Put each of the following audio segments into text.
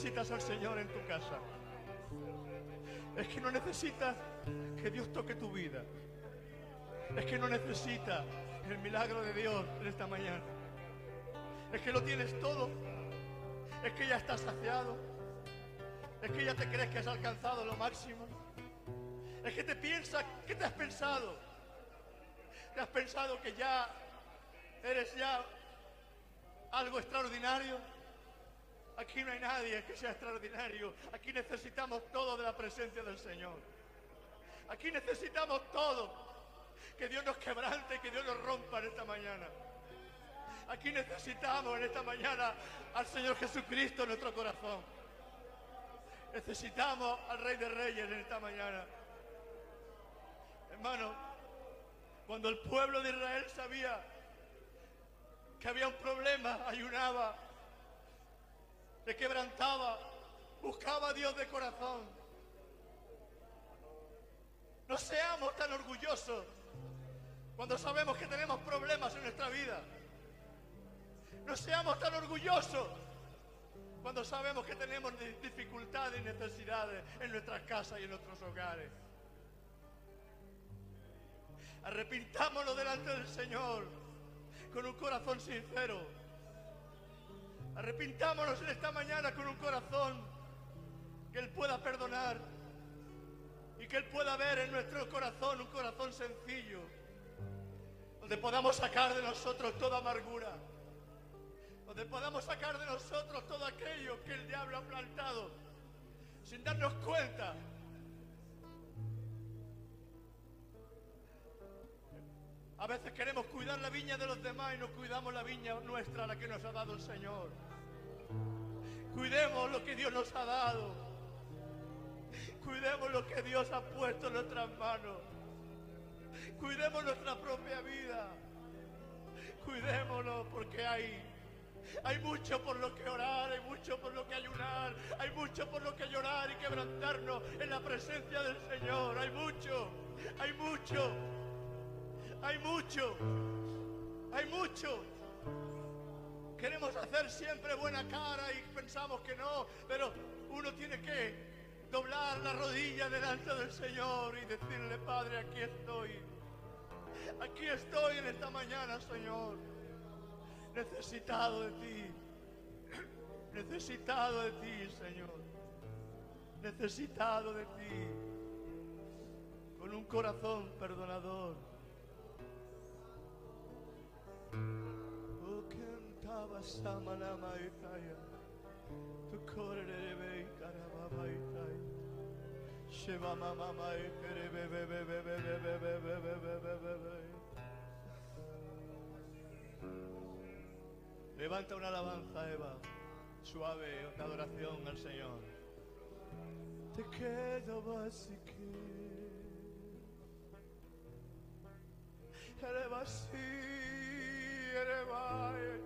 necesitas al Señor en tu casa. Es que no necesitas que Dios toque tu vida. Es que no necesitas el milagro de Dios en esta mañana. Es que lo tienes todo. Es que ya estás saciado. Es que ya te crees que has alcanzado lo máximo. Es que te piensas, ¿qué te has pensado? ¿Te has pensado que ya eres ya algo extraordinario? Aquí no hay nadie que sea extraordinario. Aquí necesitamos todo de la presencia del Señor. Aquí necesitamos todo. Que Dios nos quebrante, que Dios nos rompa en esta mañana. Aquí necesitamos en esta mañana al Señor Jesucristo en nuestro corazón. Necesitamos al Rey de Reyes en esta mañana. Hermano, cuando el pueblo de Israel sabía que había un problema, ayunaba, se quebrantaba, buscaba a Dios de corazón. No seamos tan orgullosos cuando sabemos que tenemos problemas en nuestra vida. No seamos tan orgullosos cuando sabemos que tenemos dificultades y necesidades en nuestras casas y en nuestros hogares. Arrepintámonos delante del Señor con un corazón sincero. Arrepintámonos en esta mañana con un corazón que Él pueda perdonar y que Él pueda ver en nuestro corazón un corazón sencillo, donde podamos sacar de nosotros toda amargura, donde podamos sacar de nosotros todo aquello que el diablo ha plantado sin darnos cuenta A veces queremos cuidar la viña de los demás y no cuidamos la viña nuestra, la que nos ha dado el Señor. Cuidemos lo que Dios nos ha dado. Cuidemos lo que Dios ha puesto en nuestras manos. Cuidemos nuestra propia vida. Cuidémonos porque hay, hay mucho por lo que orar, hay mucho por lo que ayunar, hay mucho por lo que llorar y quebrantarnos en la presencia del Señor. Hay mucho, hay mucho. Hay mucho, hay mucho. Queremos hacer siempre buena cara y pensamos que no, pero uno tiene que doblar la rodilla delante del Señor y decirle, Padre, aquí estoy. Aquí estoy en esta mañana, Señor. Necesitado de ti. Necesitado de ti, Señor. Necesitado de ti. Con un corazón perdonador. Levanta una alabanza, Eva, suave de adoración al Señor. Te quedo básico. Eleva así. I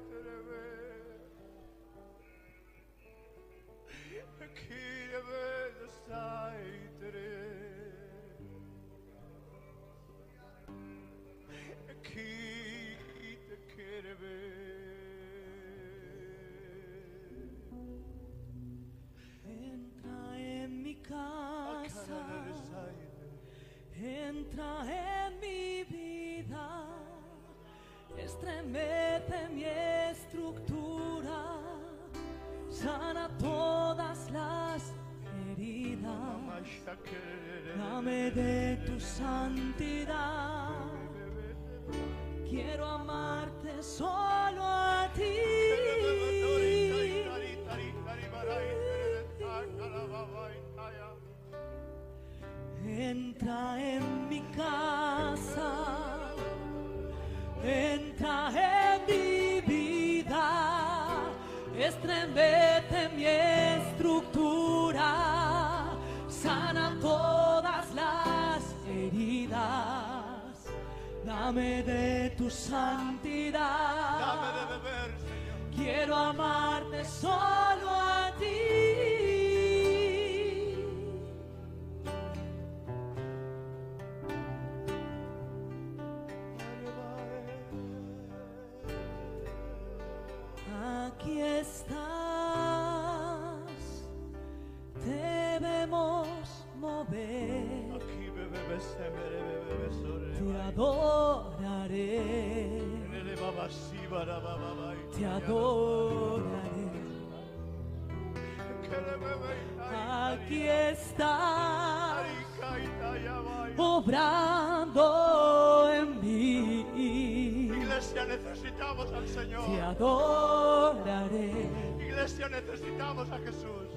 Jesús.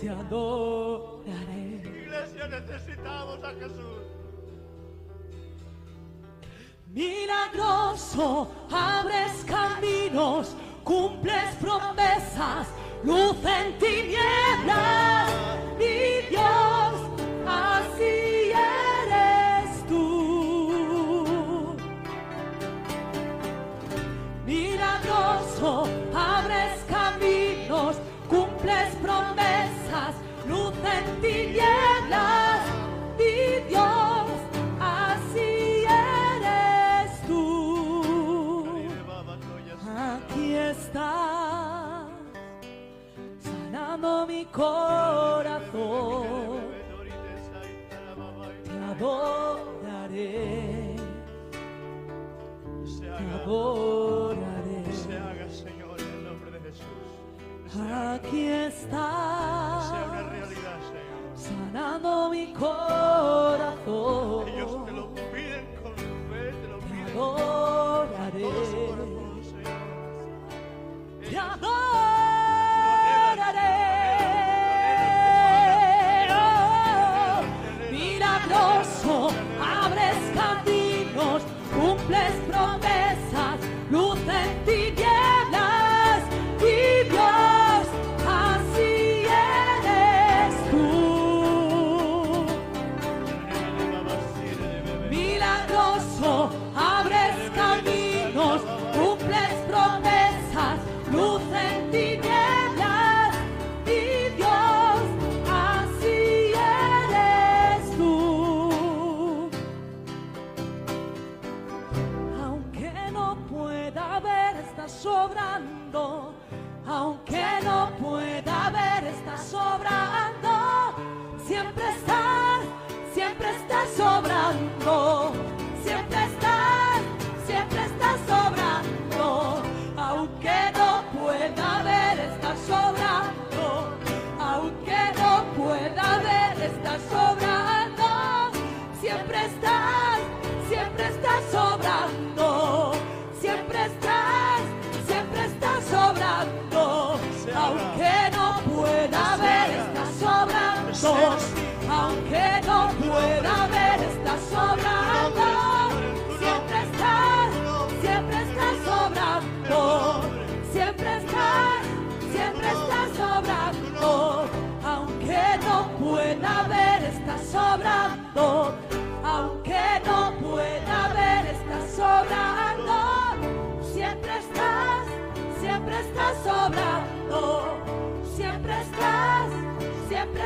Te adoraré. Iglesia, necesitamos a Jesús. Milagroso, abres caminos, cumples promesas, luz en tinieblas, mi Dios. mi corazón, te adoraré, te adoraré. Se haga, Señor, en el nombre de Jesús. Aquí está. Una realidad, Señor. Sanando mi corazón. Ellos te lo piden con fe, te lo piden. Te adoraré. Te adoraré.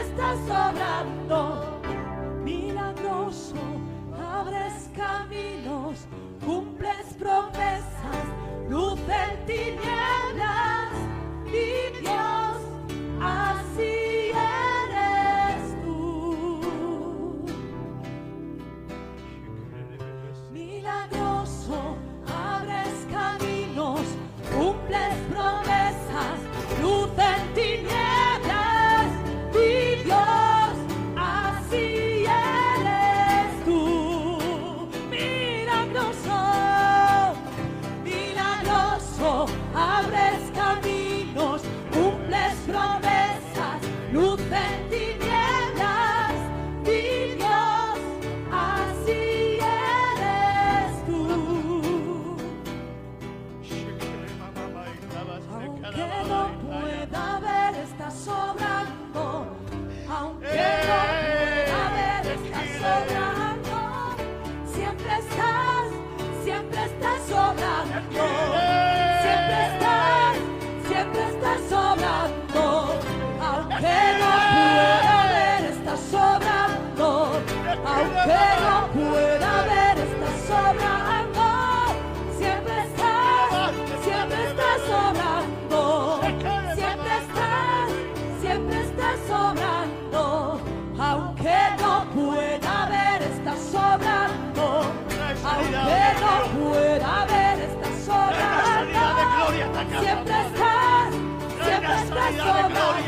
estás obrando, milagroso, abres caminos, cumples promesas, luz en tinieblas.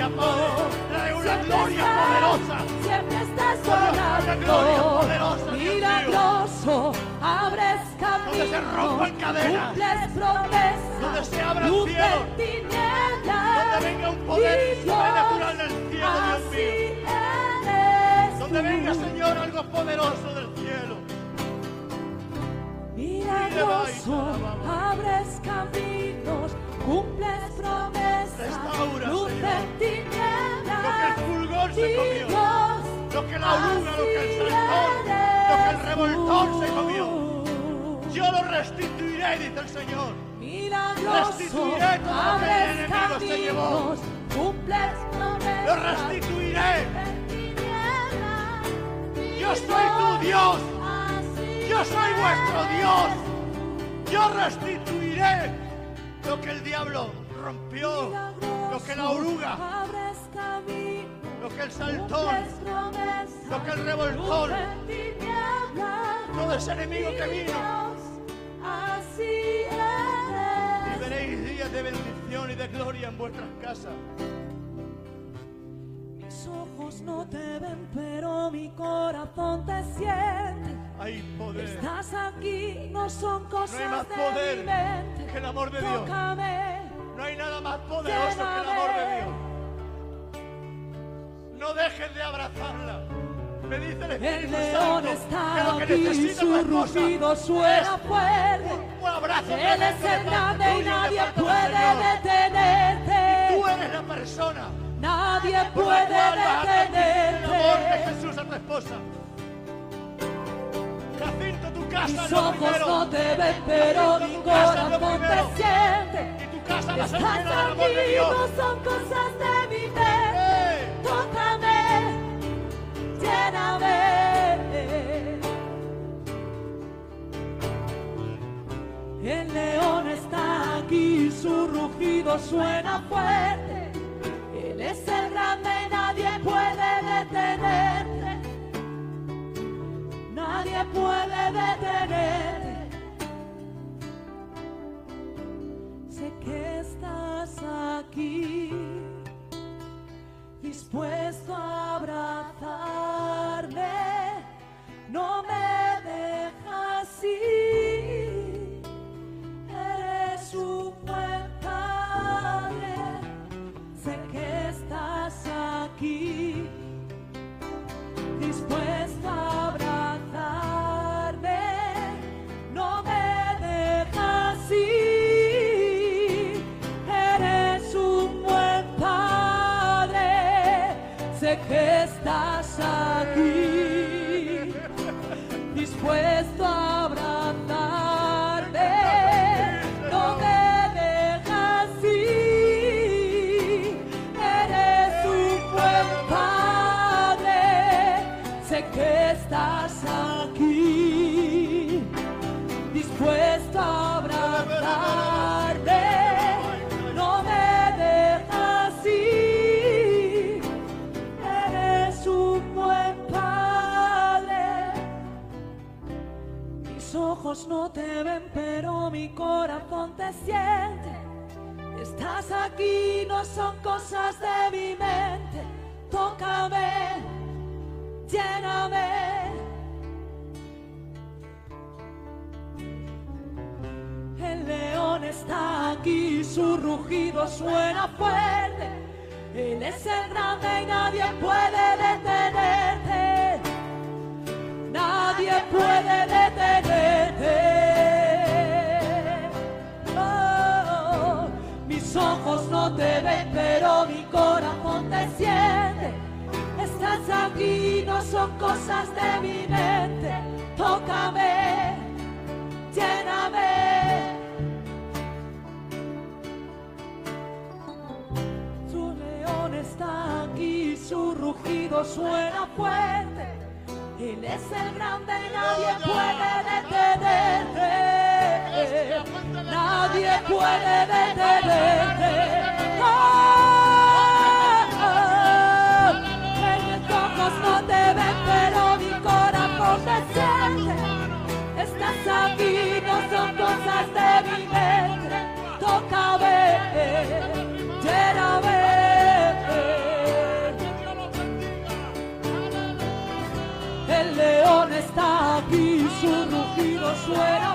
Gloria. Trae una Siempre gloria estás, poderosa. Siempre estás sobrando. poderosa. Milagroso, abres Donde se rompan cadenas. cumples promesas, Donde se cielos. en tinieblas. Donde venga un poder sobrenatural del cielo, Dios mío. Donde venga, Señor, algo poderoso del cielo. Milagroso, abres caminos, cumples promesas, Restaura, luz Señor. en tinieblas. Lo que el fulgor se comió. Dios, Lo que la oruga, lo que el saltón, lo que el revoltón se comió. Yo lo restituiré, dice el Señor. Milagroso, Restituiré todo lo que el enemigo se llevó. cumples promesas. Lo restituiré. tinieblas. Yo soy tu Dios. Yo soy vuestro. Dios. Yo restituiré lo que el diablo rompió, lo que la oruga, lo que el saltón, lo que el tinieblas. todo ese enemigo que vino. Y veréis días de bendición y de gloria en vuestras casas. Mis ojos no te ven, pero mi corazón te siente. Hay poder. Estás aquí, no son cosas No hay más de poder mi mente. que el amor de Dios. Tócame, No hay nada más poderoso que el amor de Dios. No dejes de abrazarla. Me dice el el Espíritu león Santo que está lo que aquí, necesita su rugido suena fuerte. un, un abrazo Él es el grande y nadie puede detenerte. Tú eres la persona Nadie puede transmitir el amor de detenerte. Jesús a tu esposa. Jacinto, tu casa Mis ojos no te ven, pero mi corazón te siente. Y tu casa Estás aquí, no son cosas de mi mente. ¡Eh! Tócame, lléname. El león está aquí, su rugido suena fuerte. Él es el grande nadie puede detenerte. Nadie puede detenerte. suena.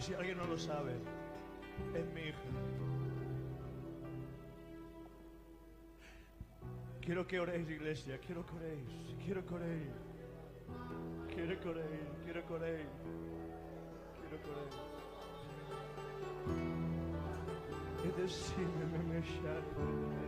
si alguien no lo sabe, es mi hija. Quiero que oréis, iglesia, quiero que oréis, quiero que oréis, quiero que oréis, quiero que oréis, quiero que oréis. Quiero que oréis.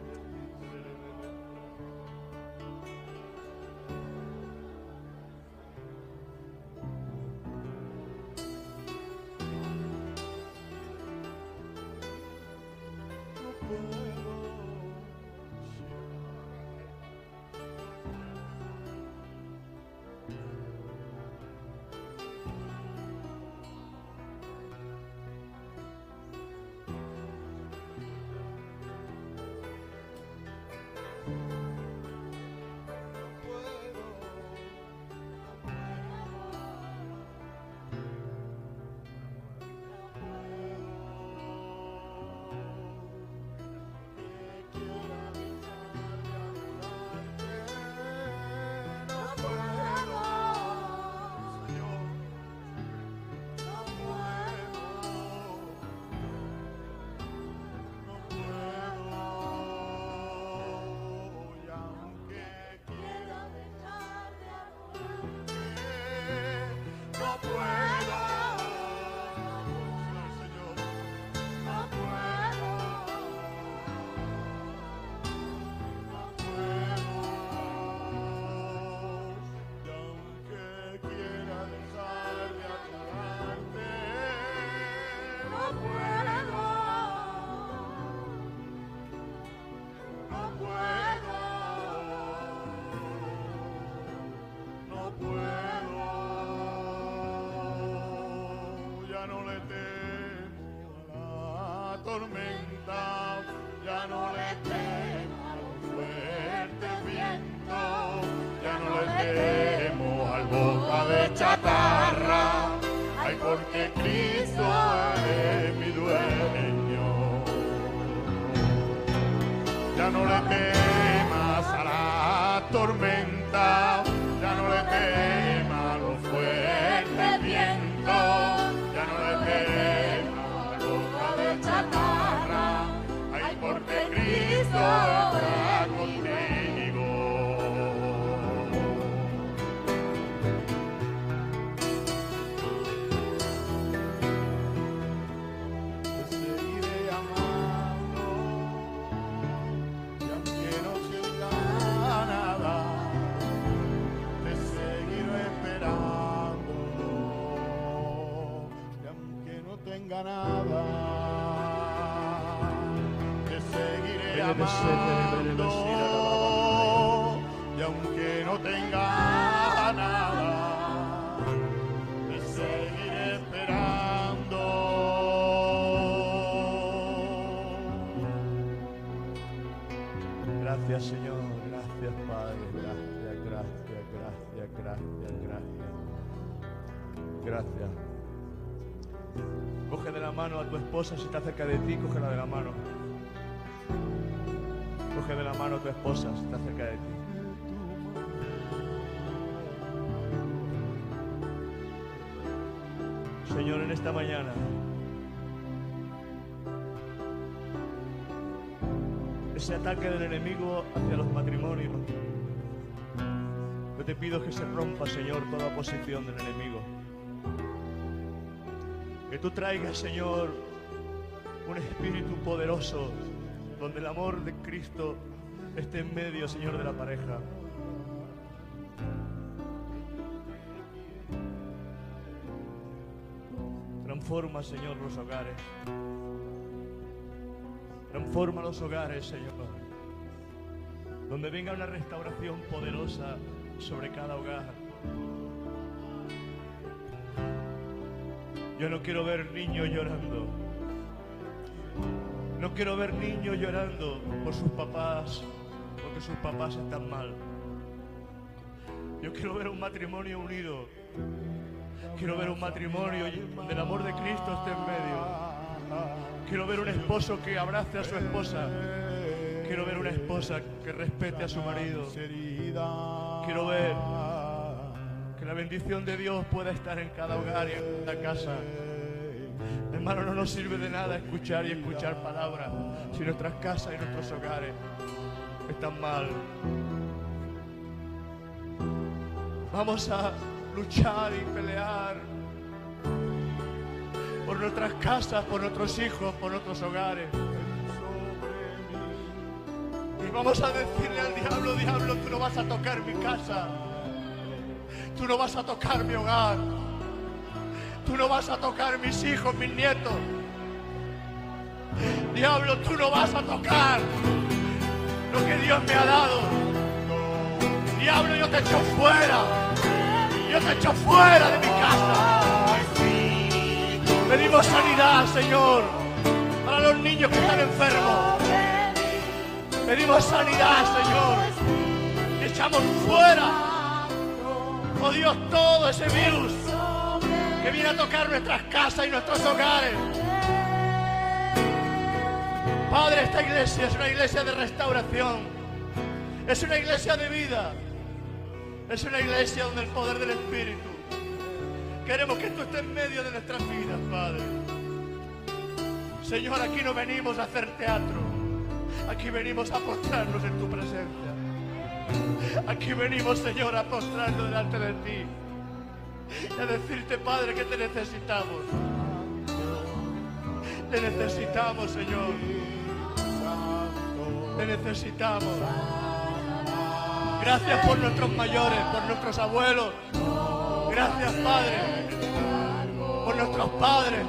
Gracias, gracias, gracias, gracias. Coge de la mano a tu esposa si está cerca de ti, cógela de la mano. Coge de la mano a tu esposa si está cerca de ti. Señor, en esta mañana, ese ataque del enemigo hacia los matrimonios, te pido que se rompa, Señor, toda oposición del enemigo. Que tú traigas, Señor, un espíritu poderoso donde el amor de Cristo esté en medio, Señor, de la pareja. Transforma, Señor, los hogares. Transforma los hogares, Señor. Donde venga una restauración poderosa sobre cada hogar. Yo no quiero ver niños llorando. No quiero ver niños llorando por sus papás, porque sus papás están mal. Yo quiero ver un matrimonio unido. Quiero ver un matrimonio donde el amor de Cristo esté en medio. Quiero ver un esposo que abrace a su esposa. Quiero ver una esposa que respete a su marido. Quiero ver que la bendición de Dios pueda estar en cada hogar y en cada casa. Hermano, no nos sirve de nada escuchar y escuchar palabras si nuestras casas y nuestros hogares están mal. Vamos a luchar y pelear por nuestras casas, por nuestros hijos, por nuestros hogares. Vamos a decirle al diablo, diablo, tú no vas a tocar mi casa. Tú no vas a tocar mi hogar. Tú no vas a tocar mis hijos, mis nietos. Diablo, tú no vas a tocar lo que Dios me ha dado. Diablo, yo te echo fuera. Yo te echo fuera de mi casa. Pedimos sanidad, Señor, para los niños que están enfermos. Pedimos sanidad, Señor. Echamos fuera, oh Dios, todo ese virus que viene a tocar nuestras casas y nuestros hogares. Padre, esta iglesia es una iglesia de restauración. Es una iglesia de vida. Es una iglesia donde el poder del Espíritu. Queremos que tú estés en medio de nuestras vidas, Padre. Señor, aquí no venimos a hacer teatro. Aquí venimos a postrarnos en tu presencia. Aquí venimos, Señor, a postrarnos delante de ti. Y a decirte, Padre, que te necesitamos. Te necesitamos, Señor. Te necesitamos. Gracias por nuestros mayores, por nuestros abuelos. Gracias, Padre, por nuestros padres.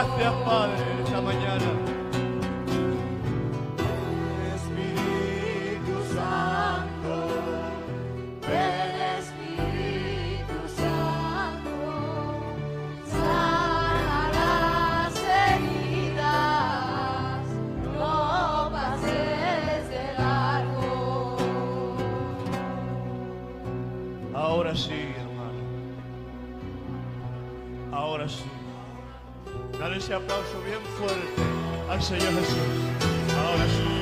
Gracias, Padre, ese aplauso bien fuerte al Señor Jesús. Ahora sí.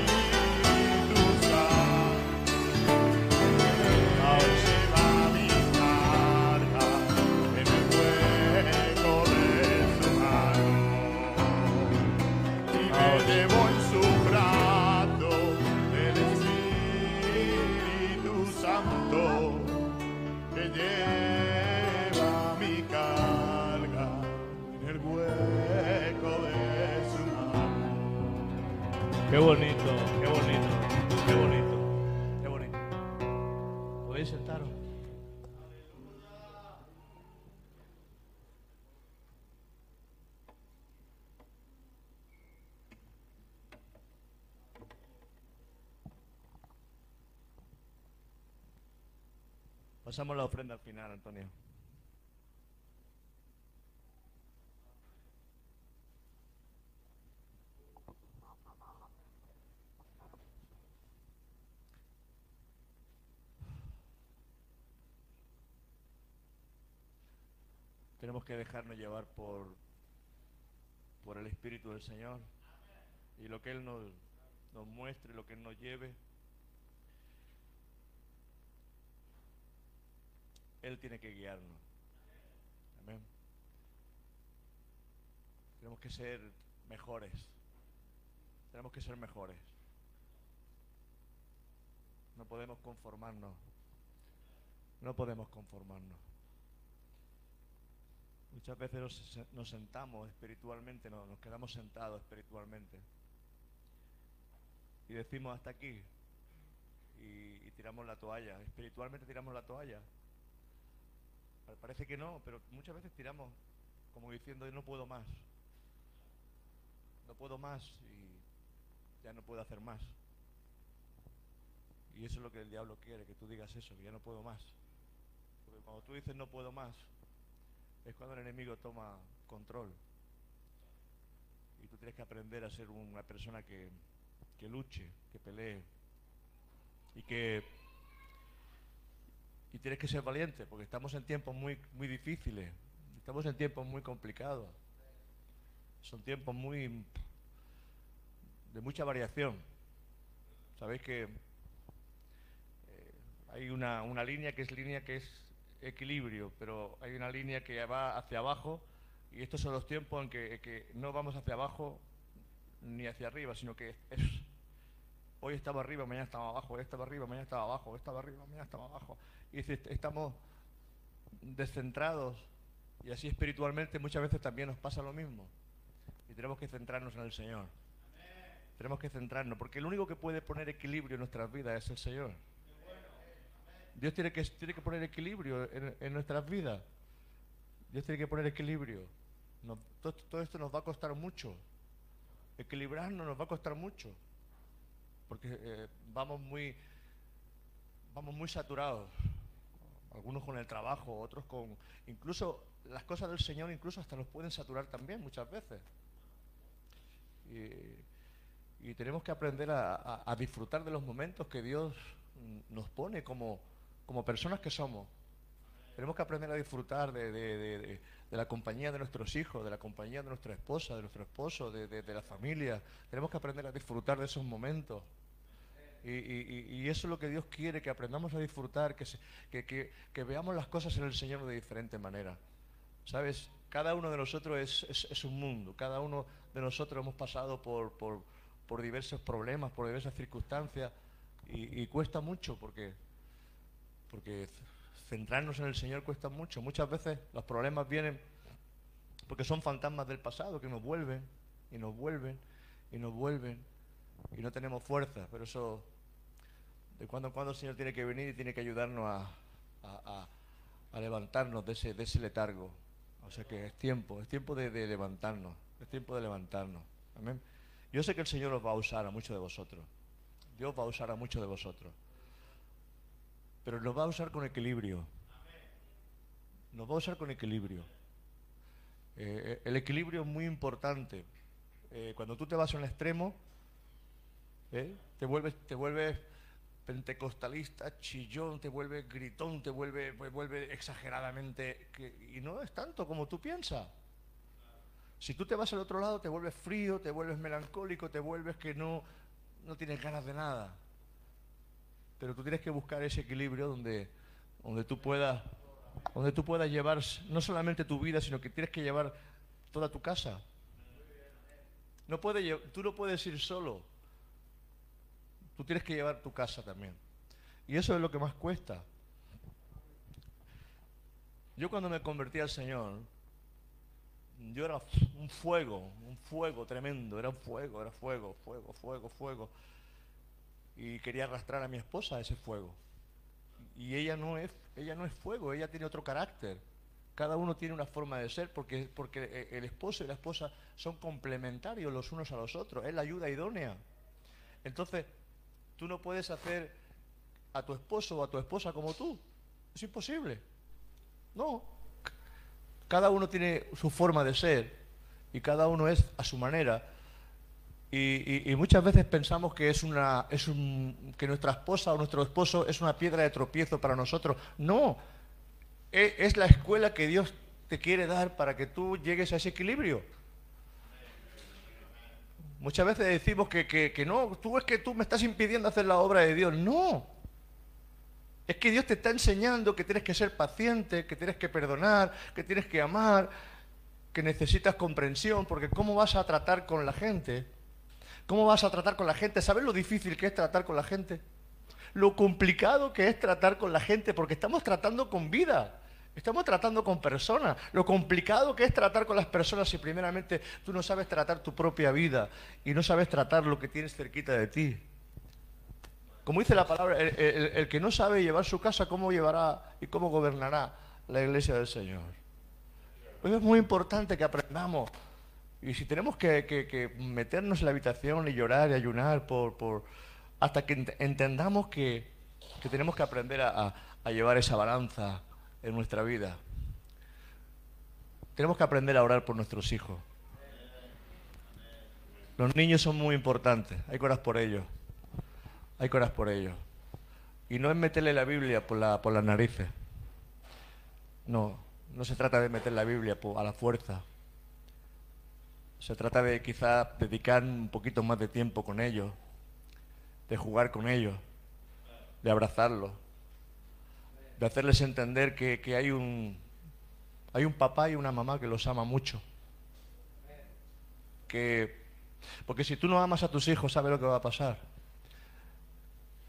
Pasamos la ofrenda al final, Antonio. Tenemos que dejarnos llevar por, por el Espíritu del Señor y lo que Él nos, nos muestre, lo que Él nos lleve. Él tiene que guiarnos. Amén. Tenemos que ser mejores. Tenemos que ser mejores. No podemos conformarnos. No podemos conformarnos. Muchas veces nos, se- nos sentamos espiritualmente, no- nos quedamos sentados espiritualmente. Y decimos hasta aquí. Y tiramos la toalla. Espiritualmente tiramos la toalla. Pa- Parece que no, pero muchas veces tiramos como diciendo, no puedo más. No puedo más y ya no puedo hacer más. Y eso es lo que el diablo quiere, que tú digas eso, que ya no puedo más. Porque cuando tú dices no puedo más, es cuando el enemigo toma control. Y tú tienes que aprender a ser una persona que, que luche, que pelee. Y que y tienes que ser valiente, porque estamos en tiempos muy, muy difíciles, estamos en tiempos muy complicados. Son tiempos muy de mucha variación. Sabéis que eh, hay una, una línea que es línea que es equilibrio, pero hay una línea que va hacia abajo y estos son los tiempos en que, que no vamos hacia abajo ni hacia arriba, sino que es hoy estaba arriba, mañana estaba abajo, hoy estaba arriba, mañana estaba abajo, hoy estaba arriba, mañana estaba abajo. Y si estamos descentrados y así espiritualmente muchas veces también nos pasa lo mismo. Y tenemos que centrarnos en el Señor. Tenemos que centrarnos, porque el único que puede poner equilibrio en nuestras vidas es el Señor. Dios tiene que, tiene que poner equilibrio en, en nuestras vidas. Dios tiene que poner equilibrio. Nos- todo, todo esto nos va a costar mucho. Equilibrarnos nos va a costar mucho. Porque eh, vamos muy vamos muy saturados. Algunos con el trabajo, otros con incluso las cosas del Señor incluso hasta nos pueden saturar también muchas veces. Y, tenemos que aprender a, disfrutar de los momentos que Dios nos pone como, como personas que somos. Tenemos que aprender a disfrutar de, la compañía de nuestros hijos, de la compañía de nuestra esposa, de nuestro esposo, de la familia. Tenemos que aprender a disfrutar de esos momentos. Y, eso es lo que Dios quiere, que aprendamos a disfrutar, que, que, veamos las cosas en el Señor de diferente manera. ¿Sabes? Cada uno de nosotros es, es- es un mundo, cada uno de nosotros hemos pasado por, por- por diversos problemas, por diversas circunstancias, y, y cuesta mucho porque, porque centrarnos en el Señor cuesta mucho. Muchas veces los problemas vienen porque son fantasmas del pasado que nos vuelven y nos vuelven y nos vuelven y no tenemos fuerza, pero eso de cuando en cuando el Señor tiene que venir y tiene que ayudarnos a, a- levantarnos de ese, de ese letargo. O sea que es tiempo, es tiempo de, levantarnos. Es tiempo de levantarnos. Amén. Yo sé que el Señor os va a usar a muchos de vosotros. Dios va a usar a muchos de vosotros. Pero nos va a usar con equilibrio. Nos va a usar con equilibrio. Eh, el equilibrio es muy importante. Eh, cuando tú te vas a un extremo, ¿eh? te vuelves, te vuelves pentecostalista, chillón, te vuelves gritón, te vuelve, vuelve exageradamente. y no es tanto como tú piensas. Si tú te vas al otro lado, te vuelves frío, te vuelves melancólico, te vuelves que no, no tienes ganas de nada. Pero tú tienes que buscar ese equilibrio donde, donde tú puedas donde tú puedas llevar no solamente tu vida, sino que tienes que llevar toda tu casa. No puede, tú no puedes ir solo. Tú tienes que llevar tu casa también. Y eso es lo que más cuesta. Yo cuando me convertí al Señor, yo era un fuego, un fuego tremendo, era un fuego, era fuego, fuego, fuego, fuego. Y quería arrastrar a mi esposa a ese fuego. Y ella no es, ella no es fuego, ella tiene otro carácter. Cada uno tiene una forma de ser porque, porque el esposo y la esposa son complementarios los unos a los otros. Es la ayuda idónea. Entonces, tú no puedes hacer a tu esposo o a tu esposa como tú. Es imposible. No. Cada uno tiene su forma de ser y cada uno es a su manera. Y, muchas veces pensamos que es una, es un, que nuestra esposa o nuestro esposo es una piedra de tropiezo para nosotros. No, e, es, la escuela que Dios te quiere dar para que tú llegues a ese equilibrio. Muchas veces decimos que, que, no, tú es que tú me estás impidiendo hacer la obra de Dios. No. Es que Dios te está enseñando que tienes que ser paciente, que tienes que perdonar, que tienes que amar, que necesitas comprensión, porque ¿cómo vas a tratar con la gente? ¿Cómo vas a tratar con la gente? ¿Sabes lo difícil que es tratar con la gente? Lo complicado que es tratar con la gente, porque estamos tratando con vida. Estamos tratando con personas. Lo complicado que es tratar con las personas si primeramente tú no sabes tratar tu propia vida y no sabes tratar lo que tienes cerquita de ti. Como dice la palabra, el, que no sabe llevar su casa, ¿cómo llevará y cómo gobernará la iglesia del Señor? Pues es muy importante que aprendamos y si tenemos que, meternos en la habitación y llorar y ayunar por, por hasta que entendamos que, tenemos que aprender a, llevar esa balanza en nuestra vida. Tenemos que aprender a orar por nuestros hijos. Los niños son muy importantes, hay que por ellos. Hay que por ellos. Y no es meterle la Biblia por, la, por las narices. No, no se trata de meter la Biblia a la fuerza. Se trata de quizá dedicar un poquito más de tiempo con ellos, de jugar con ellos, de abrazarlos, de hacerles entender que, hay, un, hay un papá y una mamá que los ama mucho. Que, porque si tú no amas a tus hijos, ¿sabes lo que va a pasar?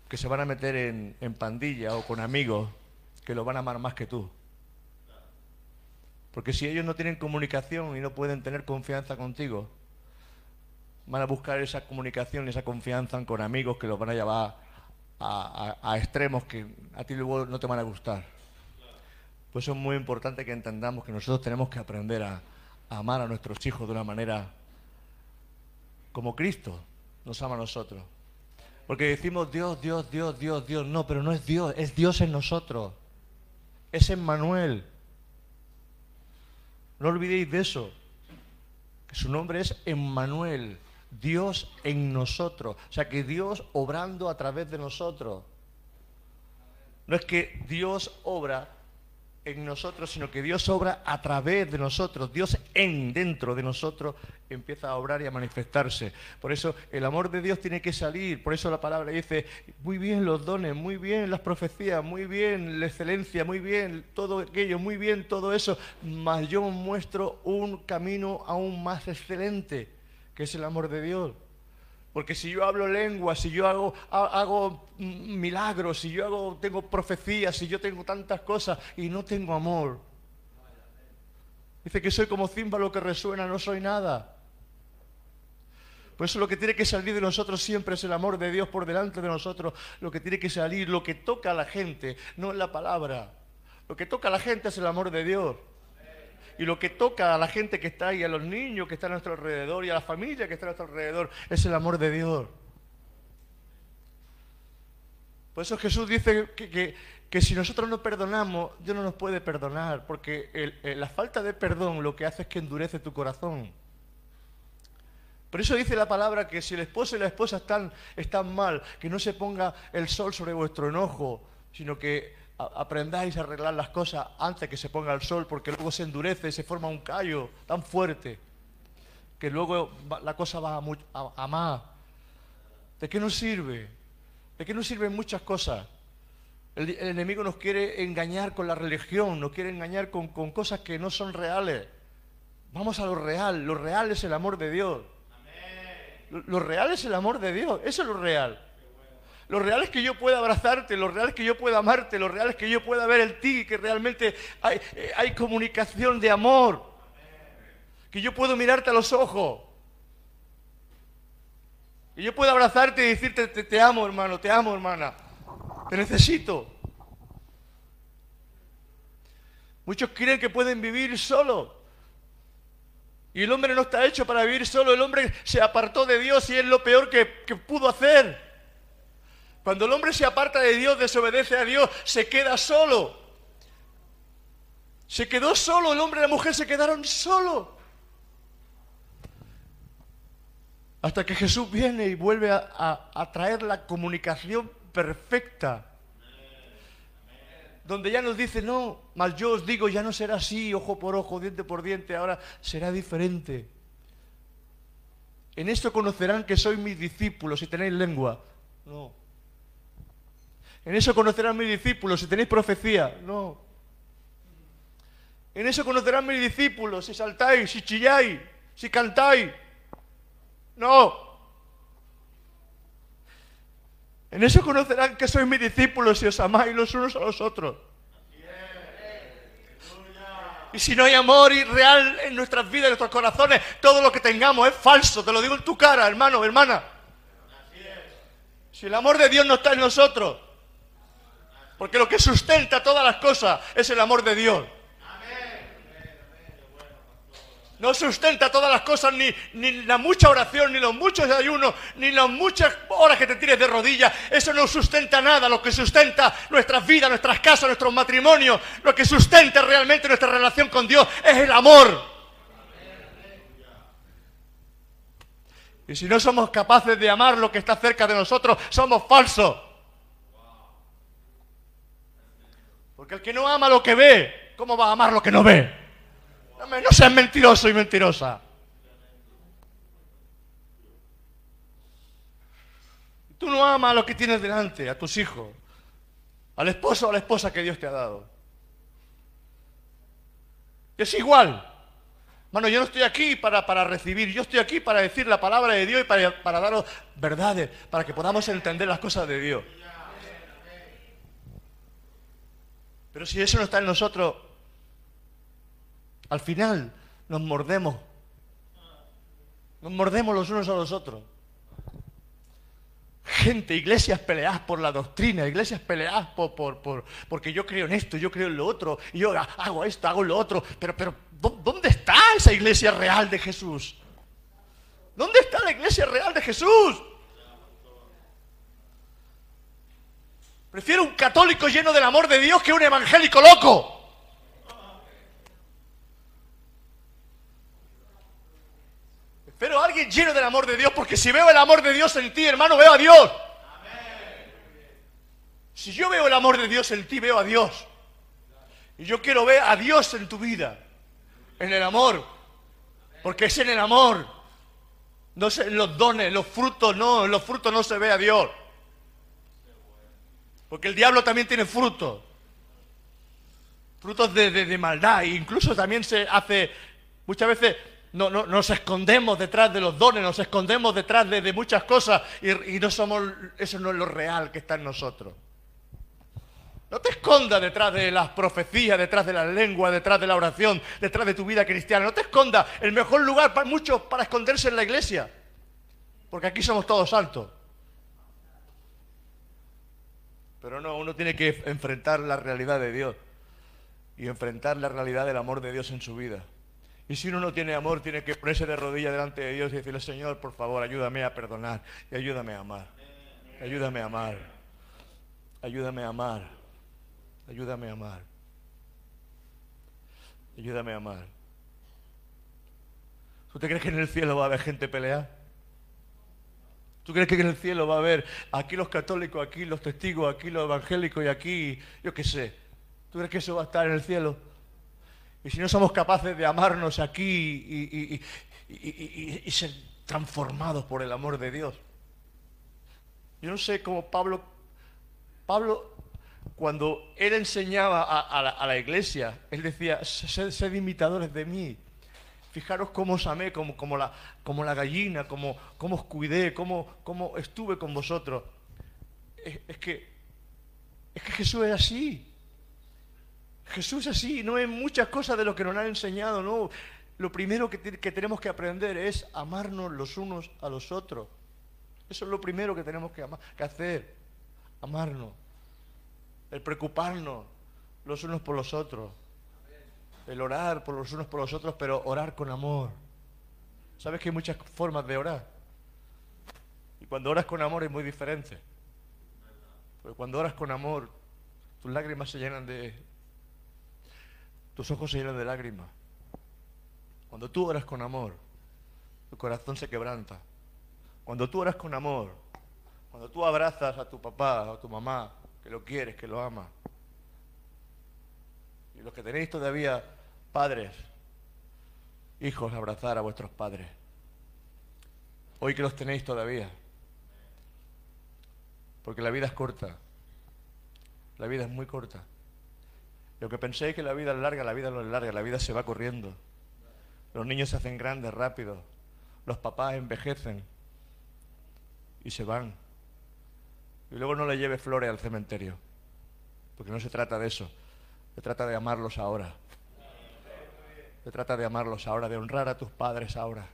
Que se van a meter en, en pandilla o con amigos que los van a amar más que tú. Porque si ellos no tienen comunicación y no pueden tener confianza contigo, van a buscar esa comunicación y esa confianza con amigos que los van a llevar a, extremos que a ti luego no te van a gustar. Pues eso es muy importante que entendamos que nosotros tenemos que aprender a, amar a nuestros hijos de una manera como Cristo nos ama a nosotros. Porque decimos Dios, Dios, Dios, Dios, Dios. No, pero no es Dios, es Dios en nosotros. Es Emmanuel. No olvidéis de eso. Que su nombre es Emmanuel, Dios en nosotros. O sea, que Dios obrando a través de nosotros. No es que Dios obra en nosotros, sino que Dios obra a través de nosotros. Dios en dentro de nosotros empieza a obrar y a manifestarse. Por eso el amor de Dios tiene que salir. Por eso la palabra dice, muy bien los dones, muy bien las profecías, muy bien la excelencia, muy bien todo aquello, muy bien todo eso. Mas yo muestro un camino aún más excelente, que es el amor de Dios. Porque si yo hablo lengua, si yo hago, milagros, si yo hago, tengo profecías, si yo tengo tantas cosas y no tengo amor. Dice que soy como címbalo que resuena, no soy nada. Por eso lo que tiene que salir de nosotros siempre es el amor de Dios por delante de nosotros. Lo que tiene que salir, lo que toca a la gente, no es la palabra. Lo que toca a la gente es el amor de Dios. Y lo que toca a la gente que está ahí, a los niños que están a nuestro alrededor y a la familia que está a nuestro alrededor, es el amor de Dios. Por eso Jesús dice que, si nosotros no perdonamos, Dios no nos puede perdonar, porque la falta de perdón lo que hace es que endurece tu corazón. Por eso dice la palabra que si el esposo y la esposa están, están mal, que no se ponga el sol sobre vuestro enojo, sino que aprendáis a arreglar las cosas antes que se ponga el sol, porque luego se endurece y se forma un callo tan fuerte que luego la cosa va a, a más. ¿De qué nos sirve? ¿De qué nos sirven muchas cosas? El, enemigo nos quiere engañar con la religión, nos quiere engañar con, cosas que no son reales. Vamos a lo real, lo real es el amor de Dios. Lo, lo real es el amor de Dios, eso es lo real. Lo real es que yo pueda abrazarte, lo real es que yo pueda amarte, lo real es que yo pueda ver en ti, que realmente hay, eh, hay comunicación de amor. Que yo puedo mirarte a los ojos. Y yo puedo abrazarte y decirte, te, amo hermano, te amo hermana, te necesito. Muchos creen que pueden vivir solo. Y el hombre no está hecho para vivir solo. El hombre se apartó de Dios y es lo peor que, que pudo hacer. Cuando el hombre se aparta de Dios, desobedece a Dios, se queda solo. Se quedó solo, el hombre y la mujer se quedaron solos. Hasta que Jesús viene y vuelve a, traer la comunicación perfecta. Donde ya nos dice, no, mal yo os digo, ya no será así, ojo por ojo, diente por diente, ahora será diferente. En esto conocerán que sois mis discípulos si tenéis lengua. No. En eso conocerán mis discípulos si tenéis profecía. No. En eso conocerán mis discípulos si saltáis, si chilláis, si cantáis. No. En eso conocerán que sois mis discípulos y os amáis los unos a los otros. Y si no hay amor real en nuestras vidas, en nuestros corazones, todo lo que tengamos es falso. Te lo digo en tu cara, hermano, hermana. Si el amor de Dios no está en nosotros, porque lo que sustenta todas las cosas es el amor de Dios. No sustenta todas las cosas, ni, ni la mucha oración, ni los muchos ayunos, ni las muchas horas que te tires de rodillas. Eso no sustenta nada. Lo que sustenta nuestras vidas, nuestras casas, nuestros matrimonios, lo que sustenta realmente nuestra relación con Dios es el amor. Y si no somos capaces de amar lo que está cerca de nosotros, somos falsos. Porque el que no ama lo que ve, ¿cómo va a amar lo que no ve? No seas mentiroso y mentirosa. Tú no amas a lo que tienes delante, a tus hijos, al esposo o a la esposa que Dios te ha dado. Es igual. Mano, yo no estoy aquí para, para, recibir, yo estoy aquí para decir la palabra de Dios y para, para daros verdades, para que podamos entender las cosas de Dios. Pero si eso no está en nosotros, al final nos mordemos. Nos mordemos los unos a los otros. Gente, iglesias peleadas por la doctrina, iglesias peleadas por, por, porque yo creo en esto, yo creo en lo otro, y yo hago esto, hago lo otro. Pero, pero, ¿dónde está esa iglesia real de Jesús? ¿Dónde está la iglesia real de Jesús? Prefiero un católico lleno del amor de Dios que un evangélico loco. Pero alguien lleno del amor de Dios, porque si veo el amor de Dios en ti, hermano, veo a Dios. Si yo veo el amor de Dios en ti, veo a Dios. Y yo quiero ver a Dios en tu vida, en el amor, porque es en el amor, no en los dones, los frutos, no, en los frutos no se ve a Dios. Porque el diablo también tiene frutos, frutos de, maldad, e incluso también se hace, muchas veces no, no, nos escondemos detrás de los dones, nos escondemos detrás de, muchas cosas y, no somos, eso no es lo real que está en nosotros. No te escondas detrás de las profecías, detrás de la lengua, detrás de la oración, detrás de tu vida cristiana. No te escondas. El mejor lugar para muchos para esconderse en la iglesia. Porque aquí somos todos altos. Pero no, uno tiene que enfrentar la realidad de Dios. y enfrentar la realidad del amor de Dios en su vida. Y si uno no tiene amor, tiene que ponerse de rodillas delante de Dios y decirle, Señor, por favor, ayúdame a perdonar y ayúdame a amar. Ayúdame a amar. Ayúdame a amar. Ayúdame a amar. Ayúdame a amar. ¿Tú te crees que en el cielo va a haber gente pelear? ¿Tú crees que en el cielo va a haber aquí los católicos, aquí los testigos, aquí los evangélicos y aquí, yo qué sé? ¿Tú crees que eso va a estar en el cielo? Y si no somos capaces de amarnos aquí y, ser transformados por el amor de Dios. Yo no sé cómo Pablo, Pablo cuando él enseñaba a, la, iglesia, él decía, sed, imitadores de mí. Fijaros cómo os amé, como, como, la, como la gallina, cómo, cómo os cuidé, cómo, cómo estuve con vosotros. Es, que, es que Jesús es así. Jesús es así, no es muchas cosas de lo que nos han enseñado, no. Lo primero que, tenemos que aprender es amarnos los unos a los otros. Eso es lo primero que tenemos que, que hacer, amarnos el preocuparnos los unos por los otros, el orar por los unos por los otros, pero orar con amor. ¿Sabes que hay muchas formas de orar? Y cuando oras con amor es muy diferente. Porque cuando oras con amor, tus lágrimas se llenan de... Tus ojos se llenan de lágrimas. Cuando tú oras con amor, tu corazón se quebranta. Cuando tú oras con amor, cuando tú abrazas a tu papá o a tu mamá, que lo quieres, que lo amas. Y los que tenéis todavía padres, hijos, abrazar a vuestros padres. Hoy que los tenéis todavía. Porque la vida es corta. La vida es muy corta. Lo que penséis que la vida es larga, la vida no es larga, la vida se va corriendo. Los niños se hacen grandes rápido. Los papás envejecen y se van. Y luego no le lleve flores al cementerio, porque no se trata de eso, se trata de amarlos ahora. Se trata de amarlos ahora, de honrar a tus padres ahora,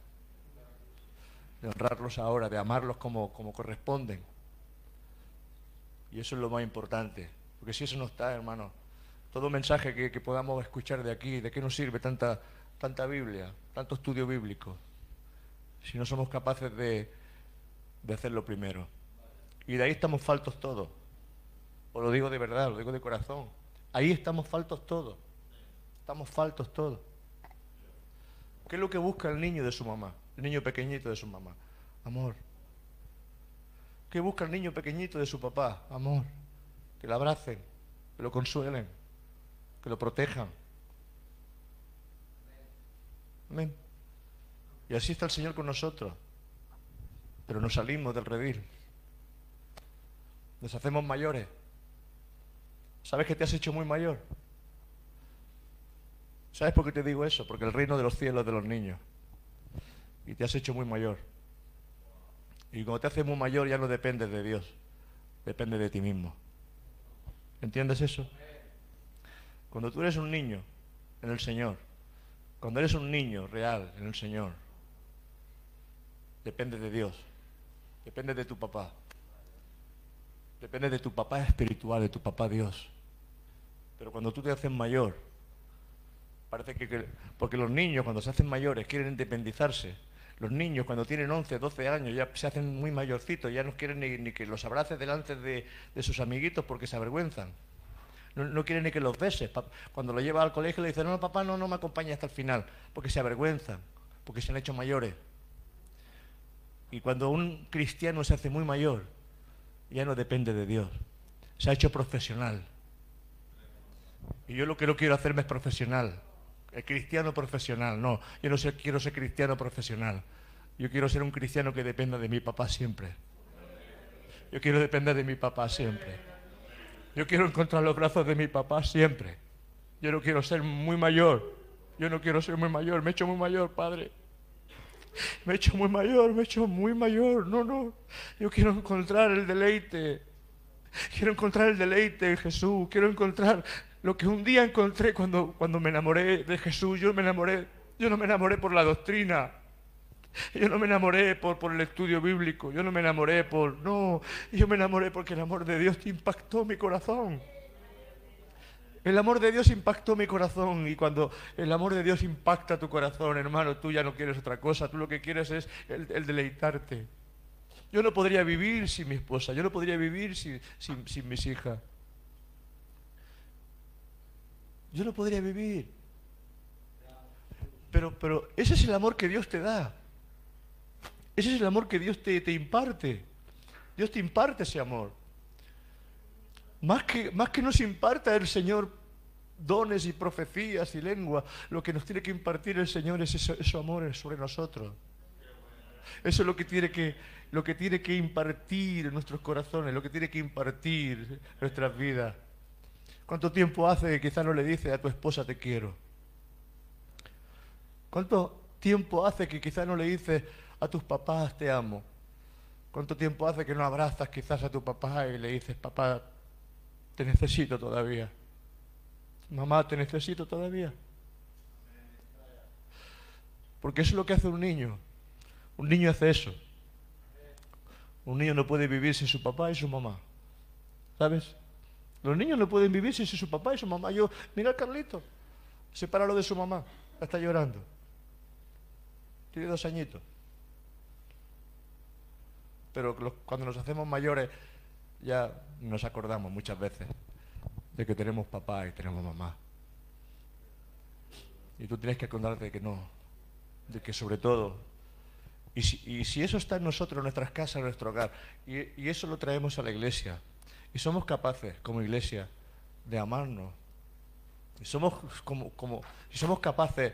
de honrarlos ahora, de amarlos como, como corresponden. Y eso es lo más importante, porque si eso no está, hermano, todo mensaje que, podamos escuchar de aquí, ¿de qué nos sirve tanta, tanta Biblia, tanto estudio bíblico, si no somos capaces de, de hacerlo primero? Y de ahí estamos faltos todos. Os lo digo de verdad, lo digo de corazón. Ahí estamos faltos todos. Estamos faltos todos. ¿Qué es lo que busca el niño de su mamá? El niño pequeñito de su mamá. Amor. ¿Qué busca el niño pequeñito de su papá? Amor. Que lo abracen, que lo consuelen, que lo protejan. Amén. Y así está el Señor con nosotros. Pero nos salimos del redil. Nos hacemos mayores. ¿Sabes que te has hecho muy mayor? ¿Sabes por qué te digo eso? Porque el reino de los cielos es de los niños. Y te has hecho muy mayor. Y cuando te haces muy mayor ya no dependes de Dios, depende de ti mismo. ¿Entiendes eso? Cuando tú eres un niño en el Señor, cuando eres un niño real en el Señor, depende de Dios, depende de tu papá, Depende de tu papá espiritual, de tu papá Dios. Pero cuando tú te haces mayor, parece que, porque los niños cuando se hacen mayores quieren independizarse. Los niños cuando tienen 11, 12 años ya se hacen muy mayorcitos, ya no quieren ni, que los abraces delante de, sus amiguitos porque se avergüenzan. No, quieren ni que los beses. Cuando lo lleva al colegio le dicen, no, papá, no, no me acompañe hasta el final, porque se avergüenzan, porque se han hecho mayores. Y cuando un cristiano se hace muy mayor, ya no depende de Dios. Se ha hecho profesional. Y yo lo que no quiero hacerme es profesional. El cristiano profesional, no. Yo no quiero ser cristiano profesional. Yo quiero ser un cristiano que dependa de mi papá siempre. Yo quiero depender de mi papá siempre. Yo quiero encontrar los brazos de mi papá siempre. Yo no quiero ser muy mayor. Yo no quiero ser muy mayor. Me he hecho muy mayor, padre me he hecho muy mayor, me he hecho muy mayor. No, no. Yo quiero encontrar el deleite. Quiero encontrar el deleite en Jesús. Quiero encontrar lo que un día encontré cuando, cuando me enamoré de Jesús. Yo me enamoré. Yo no me enamoré por la doctrina. Yo no me enamoré por, por el estudio bíblico. Yo no me enamoré por... No, yo me enamoré porque el amor de Dios impactó mi corazón. El amor de Dios impactó mi corazón y cuando el amor de Dios impacta tu corazón, hermano, tú ya no quieres otra cosa, tú lo que quieres es el, deleitarte. Yo no podría vivir sin mi esposa, yo no podría vivir sin, sin mis hijas. Yo no podría vivir. Pero, pero ese es el amor que Dios te da. Ese es el amor que Dios te, te imparte. Dios te imparte ese amor. Más que, más que nos imparta el Señor dones y profecías y lengua, lo que nos tiene que impartir el Señor es ese, amor sobre nosotros. Eso es lo que tiene que, lo que tiene que impartir en nuestros corazones, lo que tiene que impartir nuestras vidas. ¿Cuánto tiempo hace que quizás no le dices a tu esposa te quiero? ¿Cuánto tiempo hace que quizás no le dices a tus papás te amo? ¿Cuánto tiempo hace que no abrazas quizás a tu papá y le dices, papá, te necesito todavía. Mamá, te necesito todavía. Porque eso es lo que hace un niño. Un niño hace eso. Un niño no puede vivir sin su papá y su mamá. ¿Sabes? Los niños no pueden vivir sin su papá y su mamá. Yo, mira a Carlito, sepáralo de su mamá. Está llorando. Tiene dos añitos. Pero cuando nos hacemos mayores, ya nos acordamos muchas veces de que tenemos papá y tenemos mamá. Y tú tienes que acordarte de que no, de que sobre todo, y si, eso está en nosotros, en nuestras casas, en nuestro hogar, y, eso lo traemos a la iglesia, y somos capaces como iglesia de amarnos, y somos como, como y somos capaces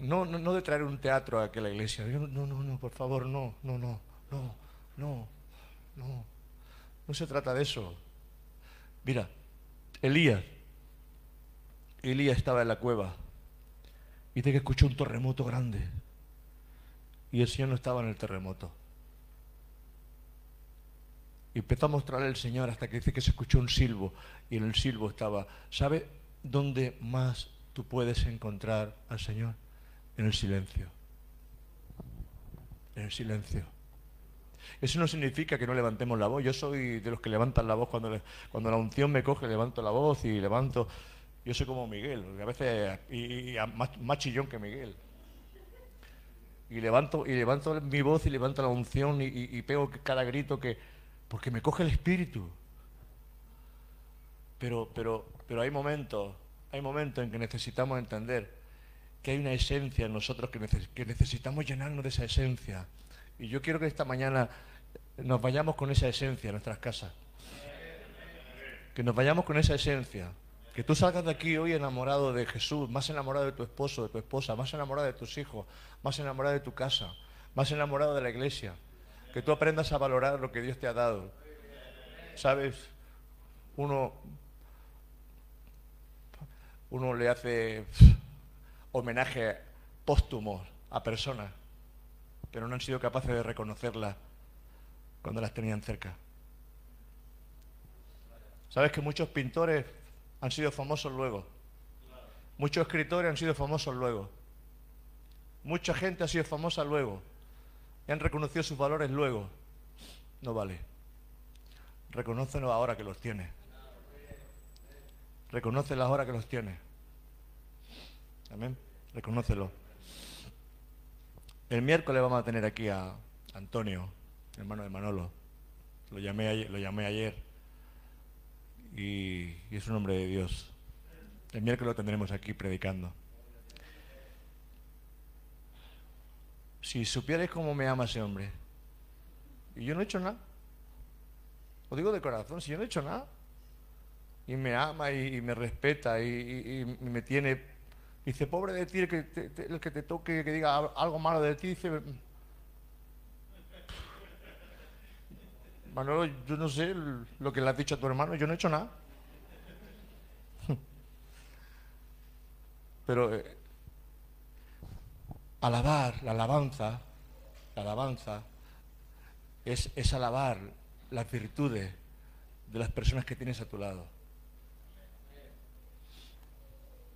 no, no, no de traer un teatro a que la iglesia, no, no, no, por favor, no, no, no, no, no, no. No se trata de eso. Mira, Elías. Elías estaba en la cueva. Y dice que escuchó un terremoto grande. Y el Señor no estaba en el terremoto. Y empezó a mostrarle el Señor hasta que dice que se escuchó un silbo. Y en el silbo estaba. ¿Sabe dónde más tú puedes encontrar al Señor? En el silencio. En el silencio. Eso no significa que no levantemos la voz. Yo soy de los que levantan la voz cuando, cuando la unción me coge, levanto la voz y levanto. Yo soy como Miguel, a veces y, más, chillón que Miguel. Y levanto, y levanto mi voz y levanto la unción y pego cada grito que. Porque me coge el espíritu. Pero, pero, pero hay momentos, hay momentos en que necesitamos entender que hay una esencia en nosotros que, que necesitamos llenarnos de esa esencia. Y yo quiero que esta mañana nos vayamos con esa esencia a nuestras casas. Que nos vayamos con esa esencia. Que tú salgas de aquí hoy enamorado de Jesús, más enamorado de tu esposo, de tu esposa, más enamorado de tus hijos, más enamorado de tu casa, más enamorado de la iglesia. Que tú aprendas a valorar lo que Dios te ha dado. ¿Sabes? Uno, uno le hace homenaje póstumo a personas, pero no han sido capaces de reconocerla cuando las tenían cerca. ¿Sabes que muchos pintores han sido famosos luego? Muchos escritores han sido famosos luego. Mucha gente ha sido famosa luego. Y han reconocido sus valores luego. No vale. Reconócelos ahora que los tiene. Reconócelos ahora que los tiene. Amén. Reconócelo. El miércoles vamos a tener aquí a Antonio hermano de Manolo. Lo llamé ayer, lo llamé ayer y, es un hombre de Dios. El miércoles lo tendremos aquí predicando. Si supierais cómo me ama ese hombre, y yo no he hecho nada, lo digo de corazón, si yo no he hecho nada, y me ama y, me respeta y, me tiene, dice, pobre de ti el que te, el que te toque, que diga algo malo de ti, dice, Manolo, yo no sé lo que le has dicho a tu hermano, yo no he hecho nada. Pero eh, alabar, la alabanza, la alabanza es, es alabar las virtudes de las personas que tienes a tu lado.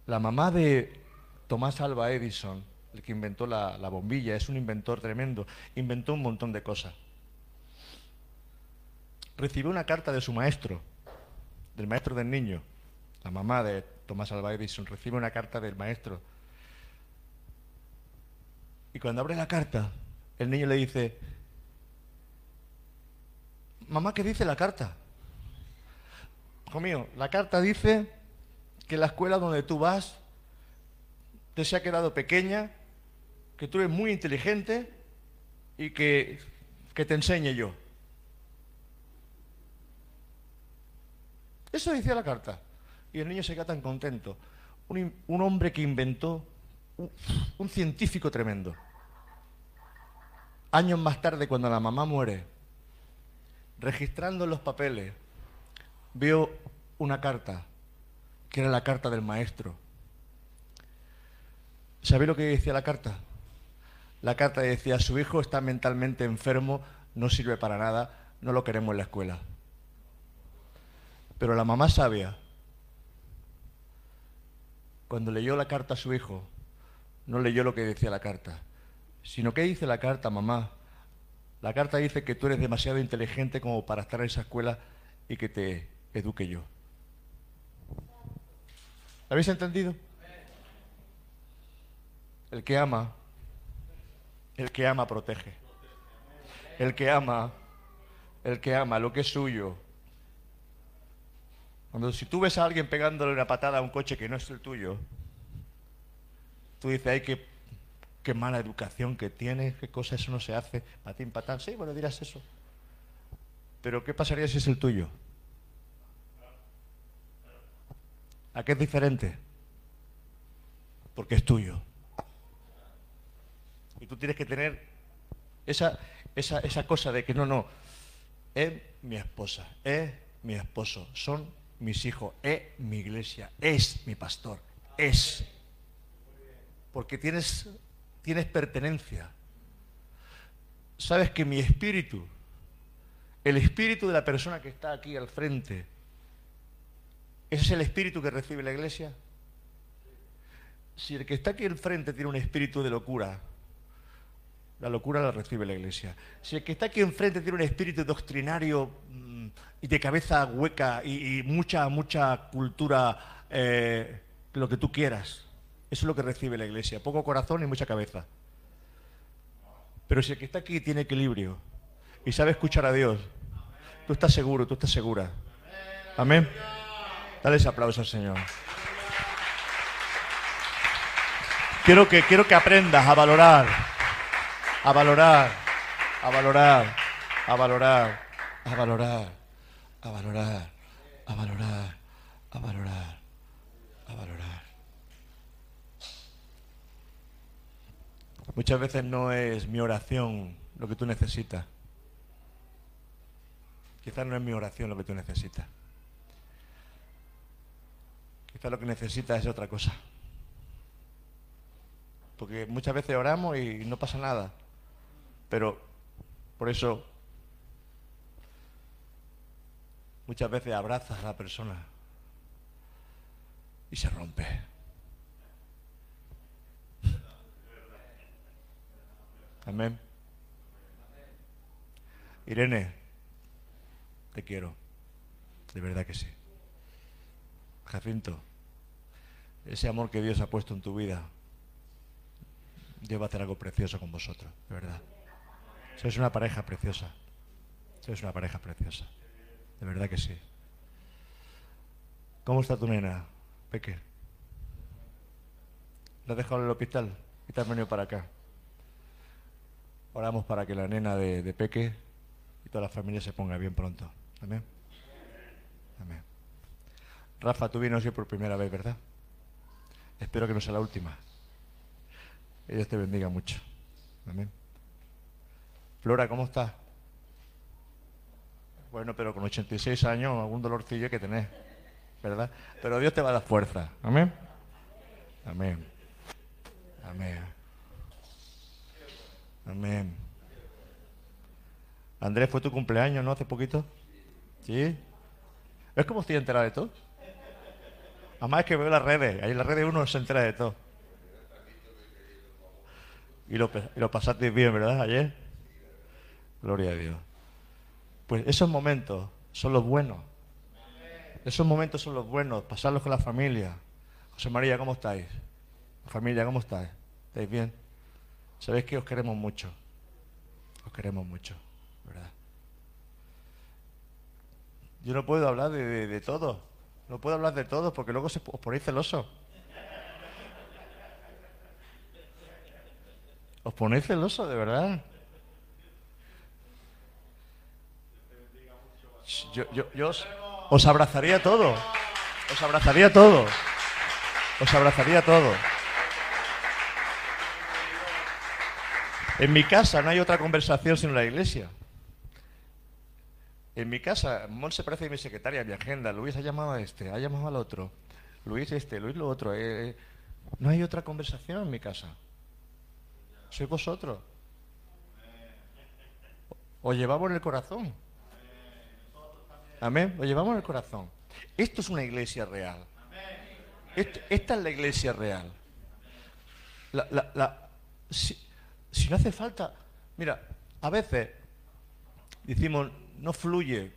La mamá de Tomás Alba Edison, el que inventó la, la bombilla, es un inventor tremendo, inventó un montón de cosas recibió una carta de su maestro, del maestro del niño, la mamá de Tomás Alva Edison, recibe una carta del maestro. Y cuando abre la carta, el niño le dice, mamá, ¿qué dice la carta? Hijo mío, la carta dice que la escuela donde tú vas te se ha quedado pequeña, que tú eres muy inteligente y que, que te enseñe yo. Eso decía la carta. Y el niño se queda tan contento. Un, un hombre que inventó, un, científico tremendo. Años más tarde, cuando la mamá muere, registrando los papeles, vio una carta, que era la carta del maestro. ¿Sabe lo que decía la carta? La carta decía, su hijo está mentalmente enfermo, no sirve para nada, no lo queremos en la escuela. Pero la mamá sabia, cuando leyó la carta a su hijo, no leyó lo que decía la carta, sino que dice la carta, mamá. La carta dice que tú eres demasiado inteligente como para estar en esa escuela y que te eduque yo. ¿Habéis entendido? El que ama, el que ama protege. El que ama, el que ama lo que es suyo. Cuando si tú ves a alguien pegándole una patada a un coche que no es el tuyo, tú dices, ay, qué, mala educación que tiene, qué cosa eso no se hace, patín, patán. Sí, bueno, dirás eso. Pero ¿qué pasaría si es el tuyo? ¿A qué es diferente? Porque es tuyo. Y tú tienes que tener esa, esa, esa cosa de que no, no, es mi esposa, es mi esposo, son mis hijos, es mi iglesia, es mi pastor, es. Porque tienes, tienes pertenencia. Sabes que mi espíritu, el espíritu de la persona que está aquí al frente, ¿ese es el espíritu que recibe la iglesia? Si el que está aquí al frente tiene un espíritu de locura, la locura la recibe la iglesia. Si el que está aquí enfrente tiene un espíritu doctrinario mm, y de cabeza hueca y, mucha, mucha cultura, eh, lo que tú quieras, eso es lo que recibe la iglesia. Poco corazón y mucha cabeza. Pero si el que está aquí tiene equilibrio y sabe escuchar a Dios, tú estás seguro, tú estás segura. Amén. Dale ese aplauso al Señor. Quiero que, quiero que aprendas a valorar, a valorar, a valorar, a valorar, a valorar, a valorar, a valorar, a valorar, a valorar. Muchas veces no es mi oración lo que tú necesitas. Quizás no es mi oración lo que tú necesitas. Quizás lo que necesitas es otra cosa. Porque muchas veces oramos y no pasa nada. Pero por eso muchas veces abrazas a la persona y se rompe. Amén. Irene, te quiero. De verdad que sí. Jacinto, ese amor que Dios ha puesto en tu vida, Dios va a hacer algo precioso con vosotros, de verdad. Sois una pareja preciosa. Sois una pareja preciosa. De verdad que sí. ¿Cómo está tu nena, Peque? ¿La has dejado en el hospital y te has venido para acá? Oramos para que la nena de, Peque y toda la familia se ponga bien pronto. Amén. Amén. Rafa, tú vienes hoy por primera vez, ¿verdad? Espero que no sea la última. Que Dios te bendiga mucho. Amén. Flora, ¿cómo estás? Bueno, pero con 86 años algún dolorcillo que tener, ¿verdad? Pero Dios te va a dar fuerza. Amén. Amén. Amén. Amén. Andrés, fue tu cumpleaños, ¿no? Hace poquito. ¿Sí? ¿Ves cómo estoy enterado de todo? Además es que veo las redes. Ahí en las redes uno se entera de todo. Y lo, y lo pasaste bien, ¿verdad? Ayer. Gloria a Dios. Pues esos momentos son los buenos. Esos momentos son los buenos, pasarlos con la familia. José María, ¿cómo estáis? Familia, ¿cómo estáis? ¿Estáis bien? Sabéis que os queremos mucho. Os queremos mucho, ¿verdad? Yo no puedo hablar de, todo. No puedo hablar de todo porque luego os ponéis celosos. Os ponéis celosos, de verdad. Yo, yo, os, abrazaría todo. Os abrazaría todo. Os abrazaría todo. En mi casa no hay otra conversación sino la iglesia. En mi casa, Mon se parece a mi secretaria, mi agenda. Luis ha llamado a este, ha llamado al otro. Luis este, Luis lo otro. Eh, eh. no hay otra conversación en mi casa. Sois vosotros. Os llevamos en el corazón. Amén. Lo llevamos en el corazón. Esto es una iglesia real. esta es la iglesia real. si, no hace falta, mira, a veces decimos, no fluye,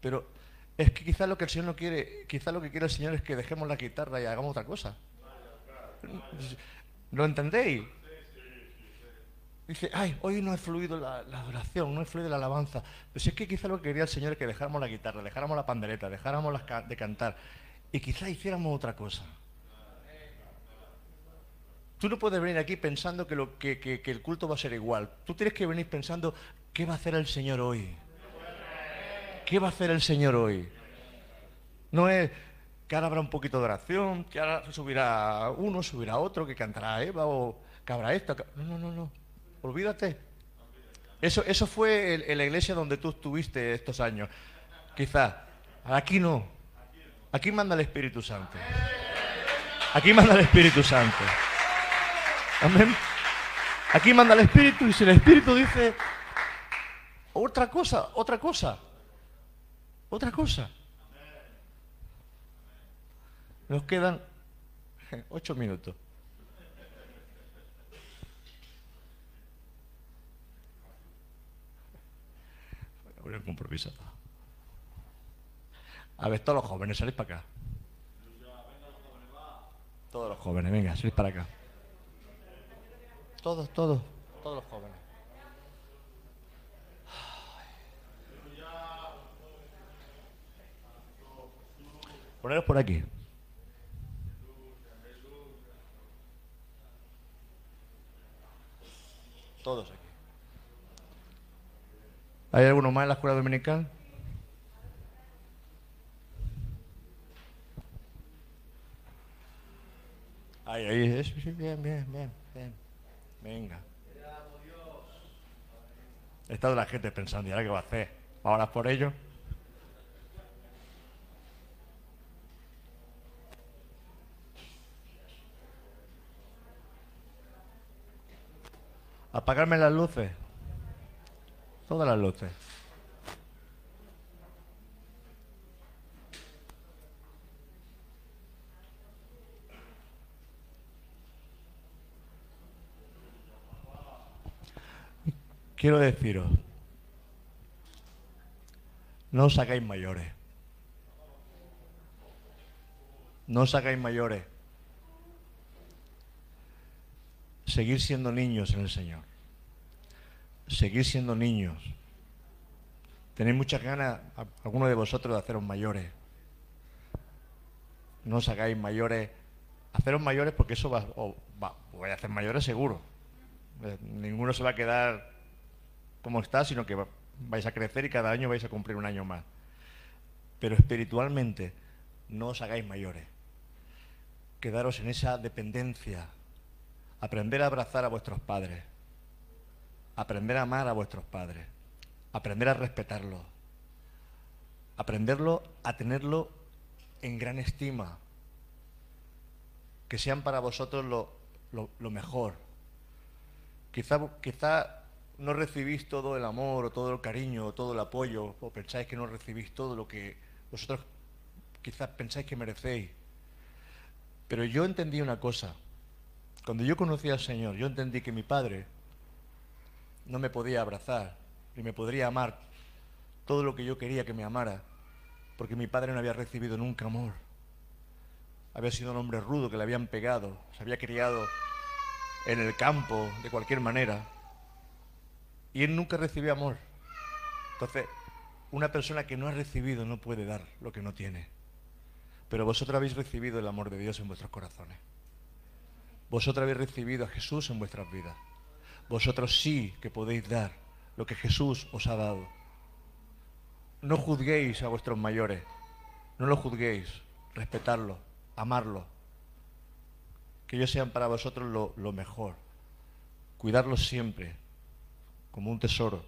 pero es que quizás lo que el Señor no quiere, quizás lo que quiere el Señor es que dejemos la guitarra y hagamos otra cosa. ¿Lo entendéis? Dice, ay, hoy no ha fluido la, adoración, no ha fluido la alabanza. Pero si es que quizá lo que quería el Señor es que dejáramos la guitarra, dejáramos la pandereta, dejáramos de cantar y quizá hiciéramos otra cosa. Tú no puedes venir aquí pensando que, lo, que, que, el culto va a ser igual. Tú tienes que venir pensando, ¿qué va a hacer el Señor hoy? ¿Qué va a hacer el Señor hoy? No es que ahora habrá un poquito de oración, que ahora subirá uno, subirá otro, que cantará Eva o que habrá esto. No, no, no, no. Olvídate. Eso, eso fue en la iglesia donde tú estuviste estos años. Quizá. Aquí no. Aquí manda el Espíritu Santo. Aquí manda el Espíritu Santo. Amén. Aquí manda el Espíritu y si el Espíritu dice otra cosa, otra cosa, otra cosa. Nos quedan ocho minutos. compromiso. A ver, todos los jóvenes, salís para acá. Todos los jóvenes, venga, salís para acá. Todos, todos, todos los jóvenes. Poneros por aquí. Todos aquí. ¿Hay alguno más en la escuela dominical? Ahí, ahí, sí, bien, bien, bien, bien. Venga. Estado la gente pensando, ¿y ahora qué va a hacer? ¿Ahora por ello? Apagarme las luces. Todas las luces. Quiero deciros, no os hagáis mayores. No os hagáis mayores. Seguir siendo niños en el Señor seguir siendo niños. Tenéis muchas ganas, algunos de vosotros, de haceros mayores. No os hagáis mayores. Haceros mayores porque eso va, va voy a hacer mayores seguro. Eh, ninguno se va a quedar como está, sino que vais a crecer y cada año vais a cumplir un año más. Pero espiritualmente no os hagáis mayores. Quedaros en esa dependencia. Aprender a abrazar a vuestros padres aprender a amar a vuestros padres, aprender a respetarlos, aprenderlo a tenerlo en gran estima, que sean para vosotros lo, mejor. Quizá, quizá no recibís todo el amor o todo el cariño o todo el apoyo o pensáis que no recibís todo lo que vosotros quizás pensáis que merecéis. Pero yo entendí una cosa. Cuando yo conocí al Señor, yo entendí que mi Padre no me podía abrazar y me podría amar todo lo que yo quería que me amara, porque mi padre no había recibido nunca amor. Había sido un hombre rudo que le habían pegado, se había criado en el campo de cualquier manera. Y él nunca recibió amor. Entonces, una persona que no ha recibido no puede dar lo que no tiene. Pero vosotros habéis recibido el amor de Dios en vuestros corazones. Vosotros habéis recibido a Jesús en vuestras vidas. Vosotros sí que podéis dar lo que Jesús os ha dado. No juzguéis a vuestros mayores. No lo juzguéis. Respetarlo, amarlo. Que ellos sean para vosotros lo, lo mejor. Cuidarlos siempre como un tesoro.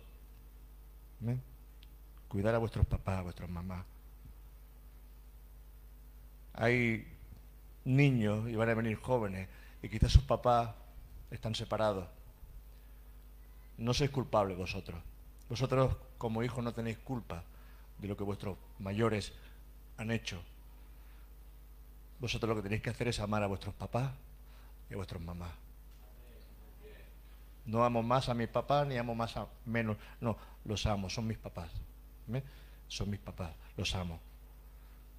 Cuidar a vuestros papás, a vuestras mamás. Hay niños y van a venir jóvenes y quizás sus papás están separados. No sois culpables vosotros. Vosotros como hijos no tenéis culpa de lo que vuestros mayores han hecho. Vosotros lo que tenéis que hacer es amar a vuestros papás y a vuestras mamás. No amo más a mi papá ni amo más a menos. No, los amo, son mis papás. Son mis papás, los amo.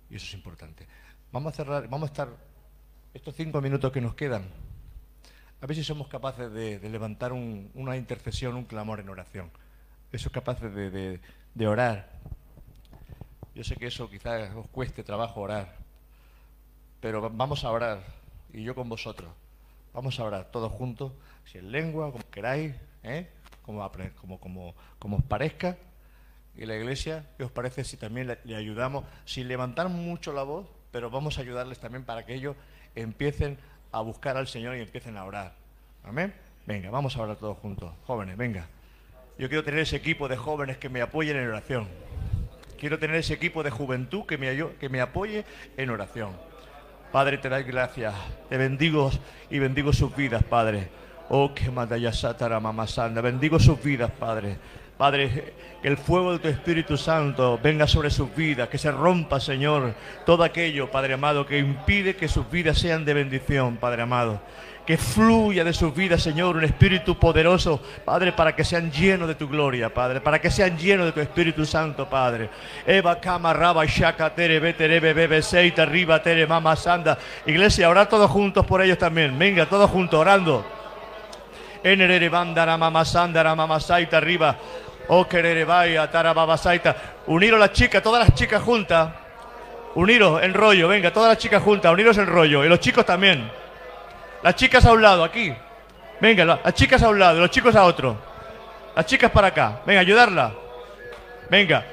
Y eso es importante. Vamos a cerrar, vamos a estar estos cinco minutos que nos quedan. A ver si somos capaces de, levantar un- una intercesión, un clamor en oración. Eso es capaces de, de- orar. Yo sé que eso quizás os cueste trabajo orar, pero va- vamos a orar, y yo con vosotros. Vamos a orar todos juntos, si en lengua, como queráis, ¿eh? como, como, os parezca. Y la iglesia, ¿qué os parece si también le, ayudamos, sin levantar mucho la voz, pero vamos a ayudarles también para que ellos empiecen a buscar al Señor y empiecen a orar? Amén. Venga, vamos a orar todos juntos. Jóvenes, venga. Yo quiero tener ese equipo de jóvenes que me apoyen en oración. Quiero tener ese equipo de juventud que me, que me apoye en oración. Padre, te doy gracias. Te bendigo y bendigo sus vidas, Padre. Oh, que madaya satara mamá santa. Bendigo sus vidas, Padre. Padre, que el fuego de tu Espíritu Santo venga sobre sus vidas, que se rompa, Señor, todo aquello, Padre amado, que impide que sus vidas sean de bendición, Padre amado. Que fluya de sus vidas, Señor, un espíritu poderoso, Padre, para que sean llenos de tu gloria, Padre, para que sean llenos de tu Espíritu Santo, Padre. Eva, Kama, Raba, Shaka, Tere, Betere, Bebe, Seita, Riba, Tere, Mama, Sanda. Iglesia, orar todos juntos por ellos también. Venga, todos juntos, orando. Enerere bandara mama sandara mama saita arriba. O querere vaya tara baba saita. Uniros las chicas, todas las chicas juntas. Uniros en rollo, venga, todas las chicas juntas, uniros en rollo. Y los chicos también. Las chicas a un lado, aquí. Venga, la- las chicas a un lado, los chicos a otro. Las chicas para acá. Venga, ayudarla. Venga.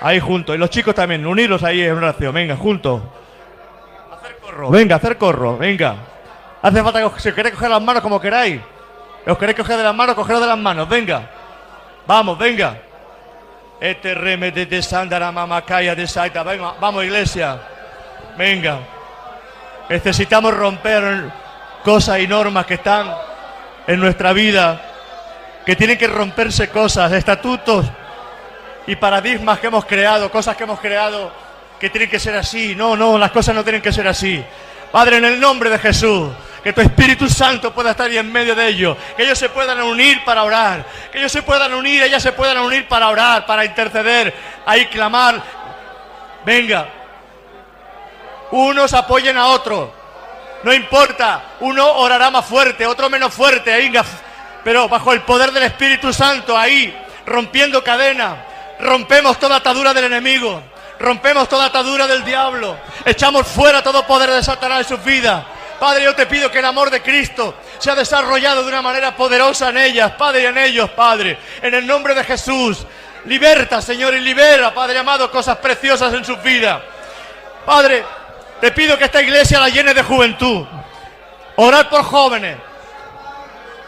Ahí juntos. Y los chicos también, uniros ahí en oración. Venga, juntos. Hacer corro. Venga, hacer corro. Venga. Hace falta que si os queréis coger las manos como queráis. Os queréis coger de las manos, cogeros de las manos. Venga. Vamos, venga. Este remete de Sandara Mamacaya de Saita. Venga, vamos, iglesia. Venga. Necesitamos romper cosas y normas que están en nuestra vida. Que tienen que romperse cosas, estatutos y paradigmas que hemos creado, cosas que hemos creado que tienen que ser así. No, no, las cosas no tienen que ser así. Padre, en el nombre de Jesús, que tu Espíritu Santo pueda estar ahí en medio de ellos, que ellos se puedan unir para orar, que ellos se puedan unir, ellas se puedan unir para orar, para interceder, ahí clamar. Venga, unos apoyen a otros. No importa, uno orará más fuerte, otro menos fuerte, venga, pero bajo el poder del Espíritu Santo, ahí, rompiendo cadenas, rompemos toda atadura del enemigo, rompemos toda atadura del diablo, echamos fuera todo poder de Satanás en sus vidas. Padre, yo te pido que el amor de Cristo sea desarrollado de una manera poderosa en ellas, Padre, y en ellos, Padre, en el nombre de Jesús. Liberta, Señor, y libera, Padre amado, cosas preciosas en sus vidas. Padre, te pido que esta iglesia la llene de juventud. Orad por jóvenes.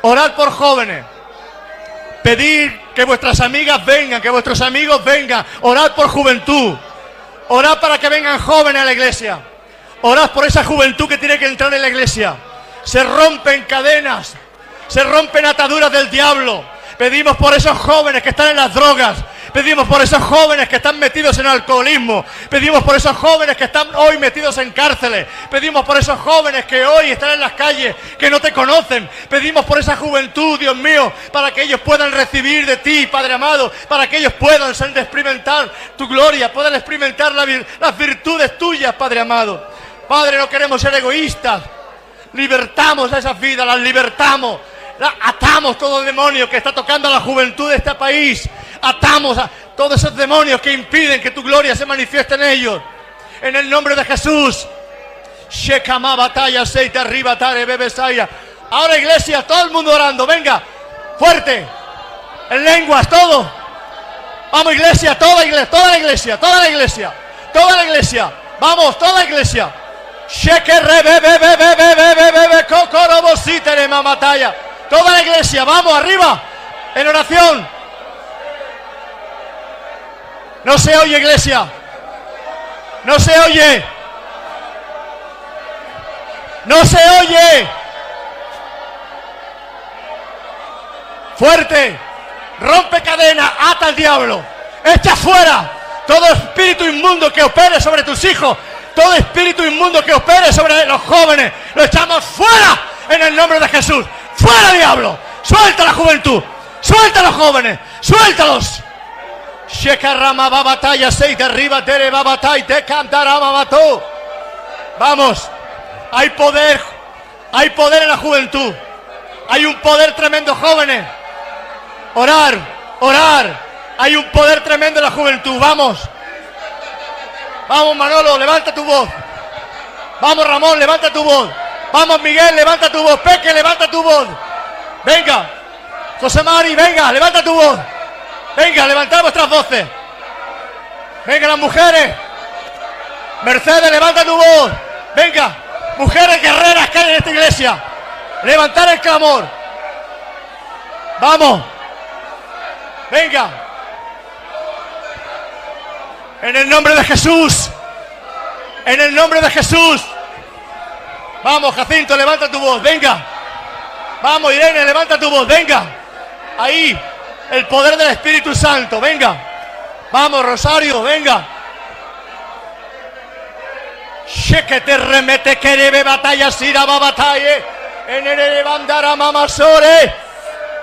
Orad por jóvenes. Pedir que vuestras amigas vengan, que vuestros amigos vengan. Orad por juventud. Orad para que vengan jóvenes a la iglesia. Orad por esa juventud que tiene que entrar en la iglesia. Se rompen cadenas. Se rompen ataduras del diablo. Pedimos por esos jóvenes que están en las drogas. Pedimos por esos jóvenes que están metidos en alcoholismo. Pedimos por esos jóvenes que están hoy metidos en cárceles. Pedimos por esos jóvenes que hoy están en las calles, que no te conocen. Pedimos por esa juventud, Dios mío, para que ellos puedan recibir de ti, Padre amado, para que ellos puedan ser de experimentar tu gloria, puedan experimentar las virtudes tuyas, Padre amado. Padre, no queremos ser egoístas. Libertamos a esas vidas, las libertamos. Atamos todo demonio que está tocando a la juventud de este país. Atamos a todos esos demonios que impiden que tu gloria se manifieste en ellos. En el nombre de Jesús. Aceite arriba. Ahora iglesia, todo el mundo orando. Venga, fuerte. En lenguas, todo. Vamos iglesia, toda iglesia, toda la iglesia, toda la iglesia, toda la iglesia. Vamos, toda la iglesia. Toda la iglesia, vamos arriba, en oración. No se oye, iglesia. No se oye. No se oye. Fuerte. Rompe cadena, ata al diablo. Echa fuera todo espíritu inmundo que opere sobre tus hijos. Todo espíritu inmundo que opere sobre los jóvenes. Lo echamos fuera en el nombre de Jesús. Fuera diablo. Suelta la juventud. Suelta los jóvenes. Suéltalos. Shekarama batalla seis derriba tere babatai te cantarama mató. Vamos. Hay poder. Hay poder en la juventud. Hay un poder tremendo, jóvenes. Orar, orar. Hay un poder tremendo en la juventud. Vamos. Vamos, Manolo, levanta tu voz. Vamos, Ramón, levanta tu voz. Vamos, Miguel, levanta tu voz. Peque, levanta tu voz. Venga. José Mari, venga, levanta tu voz. Venga, levantad vuestras voces. Venga, las mujeres. Mercedes, levanta tu voz. Venga, mujeres guerreras que hay en esta iglesia. Levantar el clamor. Vamos. Venga. En el nombre de Jesús. En el nombre de Jesús. Vamos, Jacinto, levanta tu voz. Venga. Vamos, Irene, levanta tu voz. Venga. Ahí. El poder del Espíritu Santo. Venga. Vamos, Rosario. Venga. te remete querebe batalla siraba batalla. En el bandara mamasore.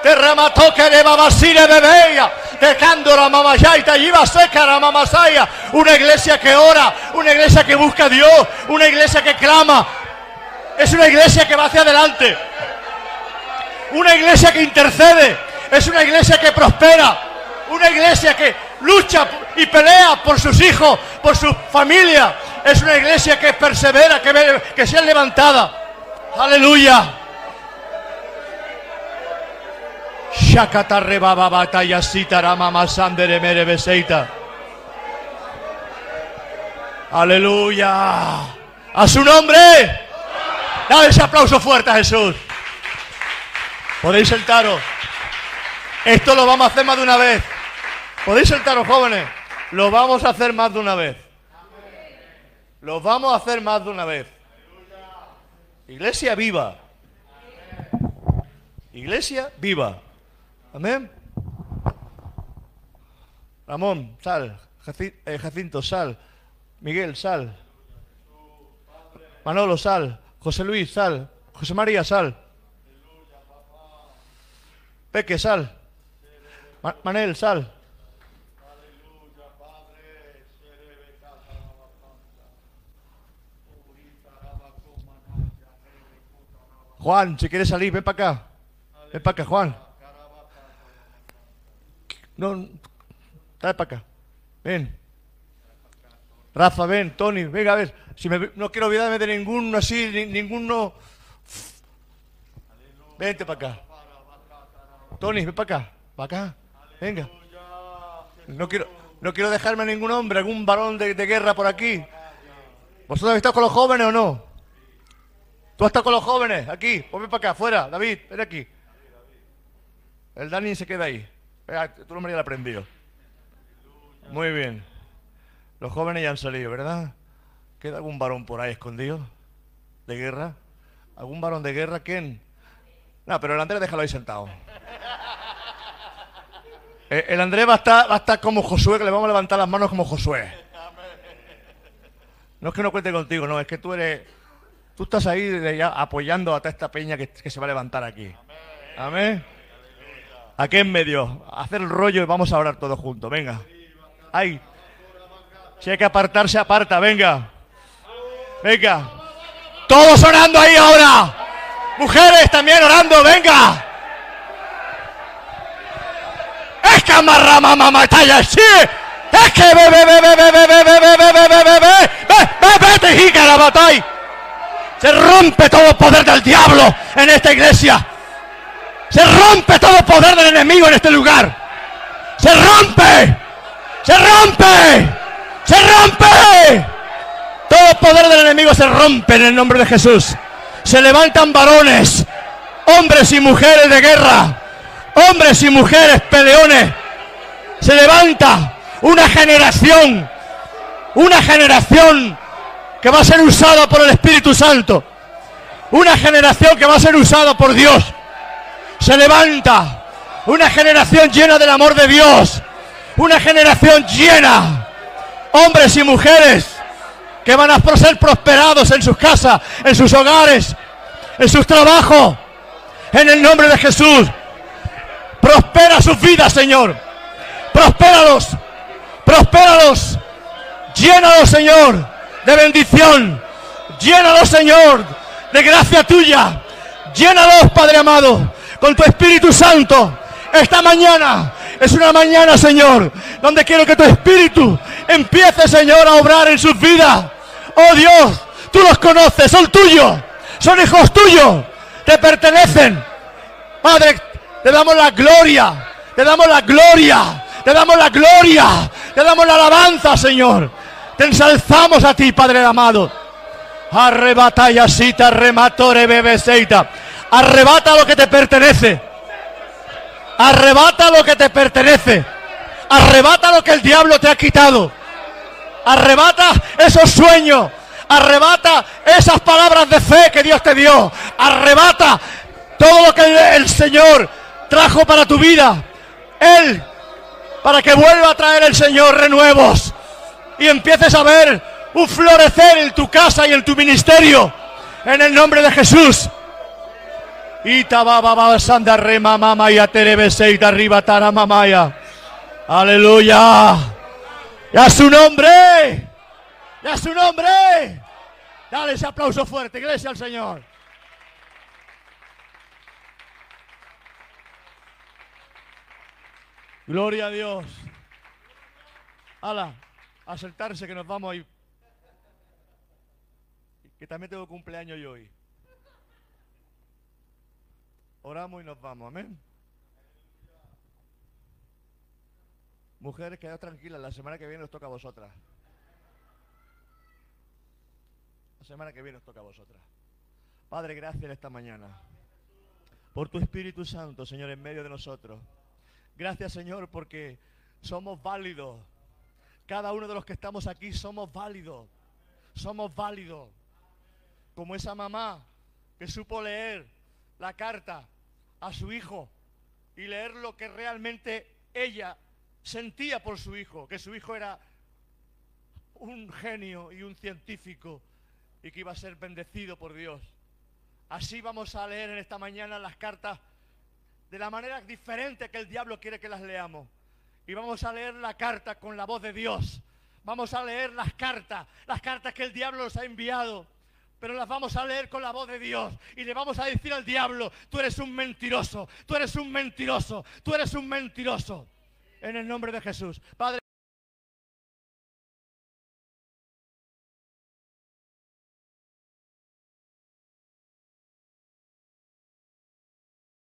Te remató que le babasire bebeya. Dejando la mamayaita y iba seca la mamasaya. Una iglesia que ora. Una iglesia que busca a Dios. Una iglesia que clama. Es una iglesia que va hacia adelante. Una iglesia que intercede es una iglesia que prospera, una iglesia que lucha y pelea por sus hijos, por su familia. Es una iglesia que persevera, que, que sea levantada. Aleluya. Aleluya. A su nombre. Dale ese aplauso fuerte a Jesús. Podéis sentaros. Esto lo vamos a hacer más de una vez. ¿Podéis sentaros, jóvenes? Lo vamos a hacer más de una vez. Lo vamos a hacer más de una vez. Iglesia viva. Iglesia viva. Amén. Ramón, sal. Eh, Jacinto, sal. Miguel, sal. Manolo, sal. José Luis, sal. José María, sal. Peque, sal. Manel, sal. Juan, si quieres salir, ven para acá. Ven para acá, Juan. No, dale para acá. Ven. Rafa, ven. Tony, venga a ver. Si me, no quiero olvidarme de ninguno así, ninguno. Vente para acá. Tony, ven para acá. Para acá. Venga. No quiero, no quiero dejarme a ningún hombre, algún varón de, guerra por aquí. ¿Vosotros habéis estado con los jóvenes o no? ¿Tú has estado con los jóvenes? Aquí, pues ven para acá, afuera. David, ven aquí. El Dani se queda ahí. tu nombre ya lo aprendido. Muy bien. Los jóvenes ya han salido, ¿verdad? ¿Queda algún varón por ahí escondido? ¿De guerra? ¿Algún varón de guerra? ¿Quién? No, pero el Andrés déjalo ahí sentado. El Andrés va a, estar, va a estar como Josué, que le vamos a levantar las manos como Josué. No es que no cuente contigo, no, es que tú eres. Tú estás ahí de ya apoyando a toda esta peña que, que se va a levantar aquí. Amén. Aquí en medio. Hacer el rollo y vamos a orar todos juntos. Venga. Ahí. Si hay que apartarse, aparta. Venga. Venga. Todos orando ahí ahora. Mujeres también orando. Venga. Es que amarra mamá. Sí. Es que ve, ve, ve, ve, ve, ve, ve, ve, ve, ve, ve, ve, ve, ve, ve, ve, ve, la batalla. Se rompe todo poder del diablo en esta iglesia. Se rompe todo poder del enemigo en este lugar. Se rompe. Se rompe. Se rompe. Todo poder del enemigo se rompe en el nombre de Jesús. Se levantan varones, hombres y mujeres de guerra, hombres y mujeres peleones. Se levanta una generación, una generación que va a ser usada por el Espíritu Santo. Una generación que va a ser usada por Dios. Se levanta una generación llena del amor de Dios. Una generación llena. Hombres y mujeres que van a ser prosperados en sus casas, en sus hogares, en sus trabajos. En el nombre de Jesús. Prospera sus vidas, Señor. Prospéralos. Prospéralos. Llénalos, Señor, de bendición. Llénalos, Señor, de gracia tuya. Llénalos, Padre amado, con tu Espíritu Santo. Esta mañana es una mañana, Señor, donde quiero que tu Espíritu empiece, Señor, a obrar en sus vidas. Oh Dios, tú los conoces, son tuyos, son hijos tuyos, te pertenecen. Padre, te damos la gloria, te damos la gloria, te damos la gloria, te damos la alabanza, Señor. Te ensalzamos a ti, Padre amado. Arrebata yasita rematore bebeseita. Arrebata lo que te pertenece. Arrebata lo que te pertenece. Arrebata lo que el diablo te ha quitado. Arrebata esos sueños. Arrebata esas palabras de fe que Dios te dio. Arrebata todo lo que el, Señor trajo para tu vida. Él, para que vuelva a traer el Señor renuevos. Y empieces a ver un florecer en tu casa y en tu ministerio. En el nombre de Jesús. Aleluya. Y su nombre. Y a su nombre. Dale ese aplauso fuerte, iglesia al Señor. Gloria a Dios. Ala, a sentarse que nos vamos ahí. Que también tengo cumpleaños yo hoy. Oramos y nos vamos, amén. Mujeres, quedaos tranquilas, la semana que viene os toca a vosotras. La semana que viene os toca a vosotras. Padre, gracias esta mañana. Por tu Espíritu Santo, Señor, en medio de nosotros. Gracias, Señor, porque somos válidos. Cada uno de los que estamos aquí somos válidos. Somos válidos. Como esa mamá que supo leer la carta a su hijo y leer lo que realmente ella sentía por su hijo, que su hijo era un genio y un científico y que iba a ser bendecido por Dios. Así vamos a leer en esta mañana las cartas de la manera diferente que el diablo quiere que las leamos. Y vamos a leer la carta con la voz de Dios. Vamos a leer las cartas, las cartas que el diablo nos ha enviado pero las vamos a leer con la voz de Dios y le vamos a decir al diablo, tú eres un mentiroso, tú eres un mentiroso, tú eres un mentiroso. En el nombre de Jesús. Padre,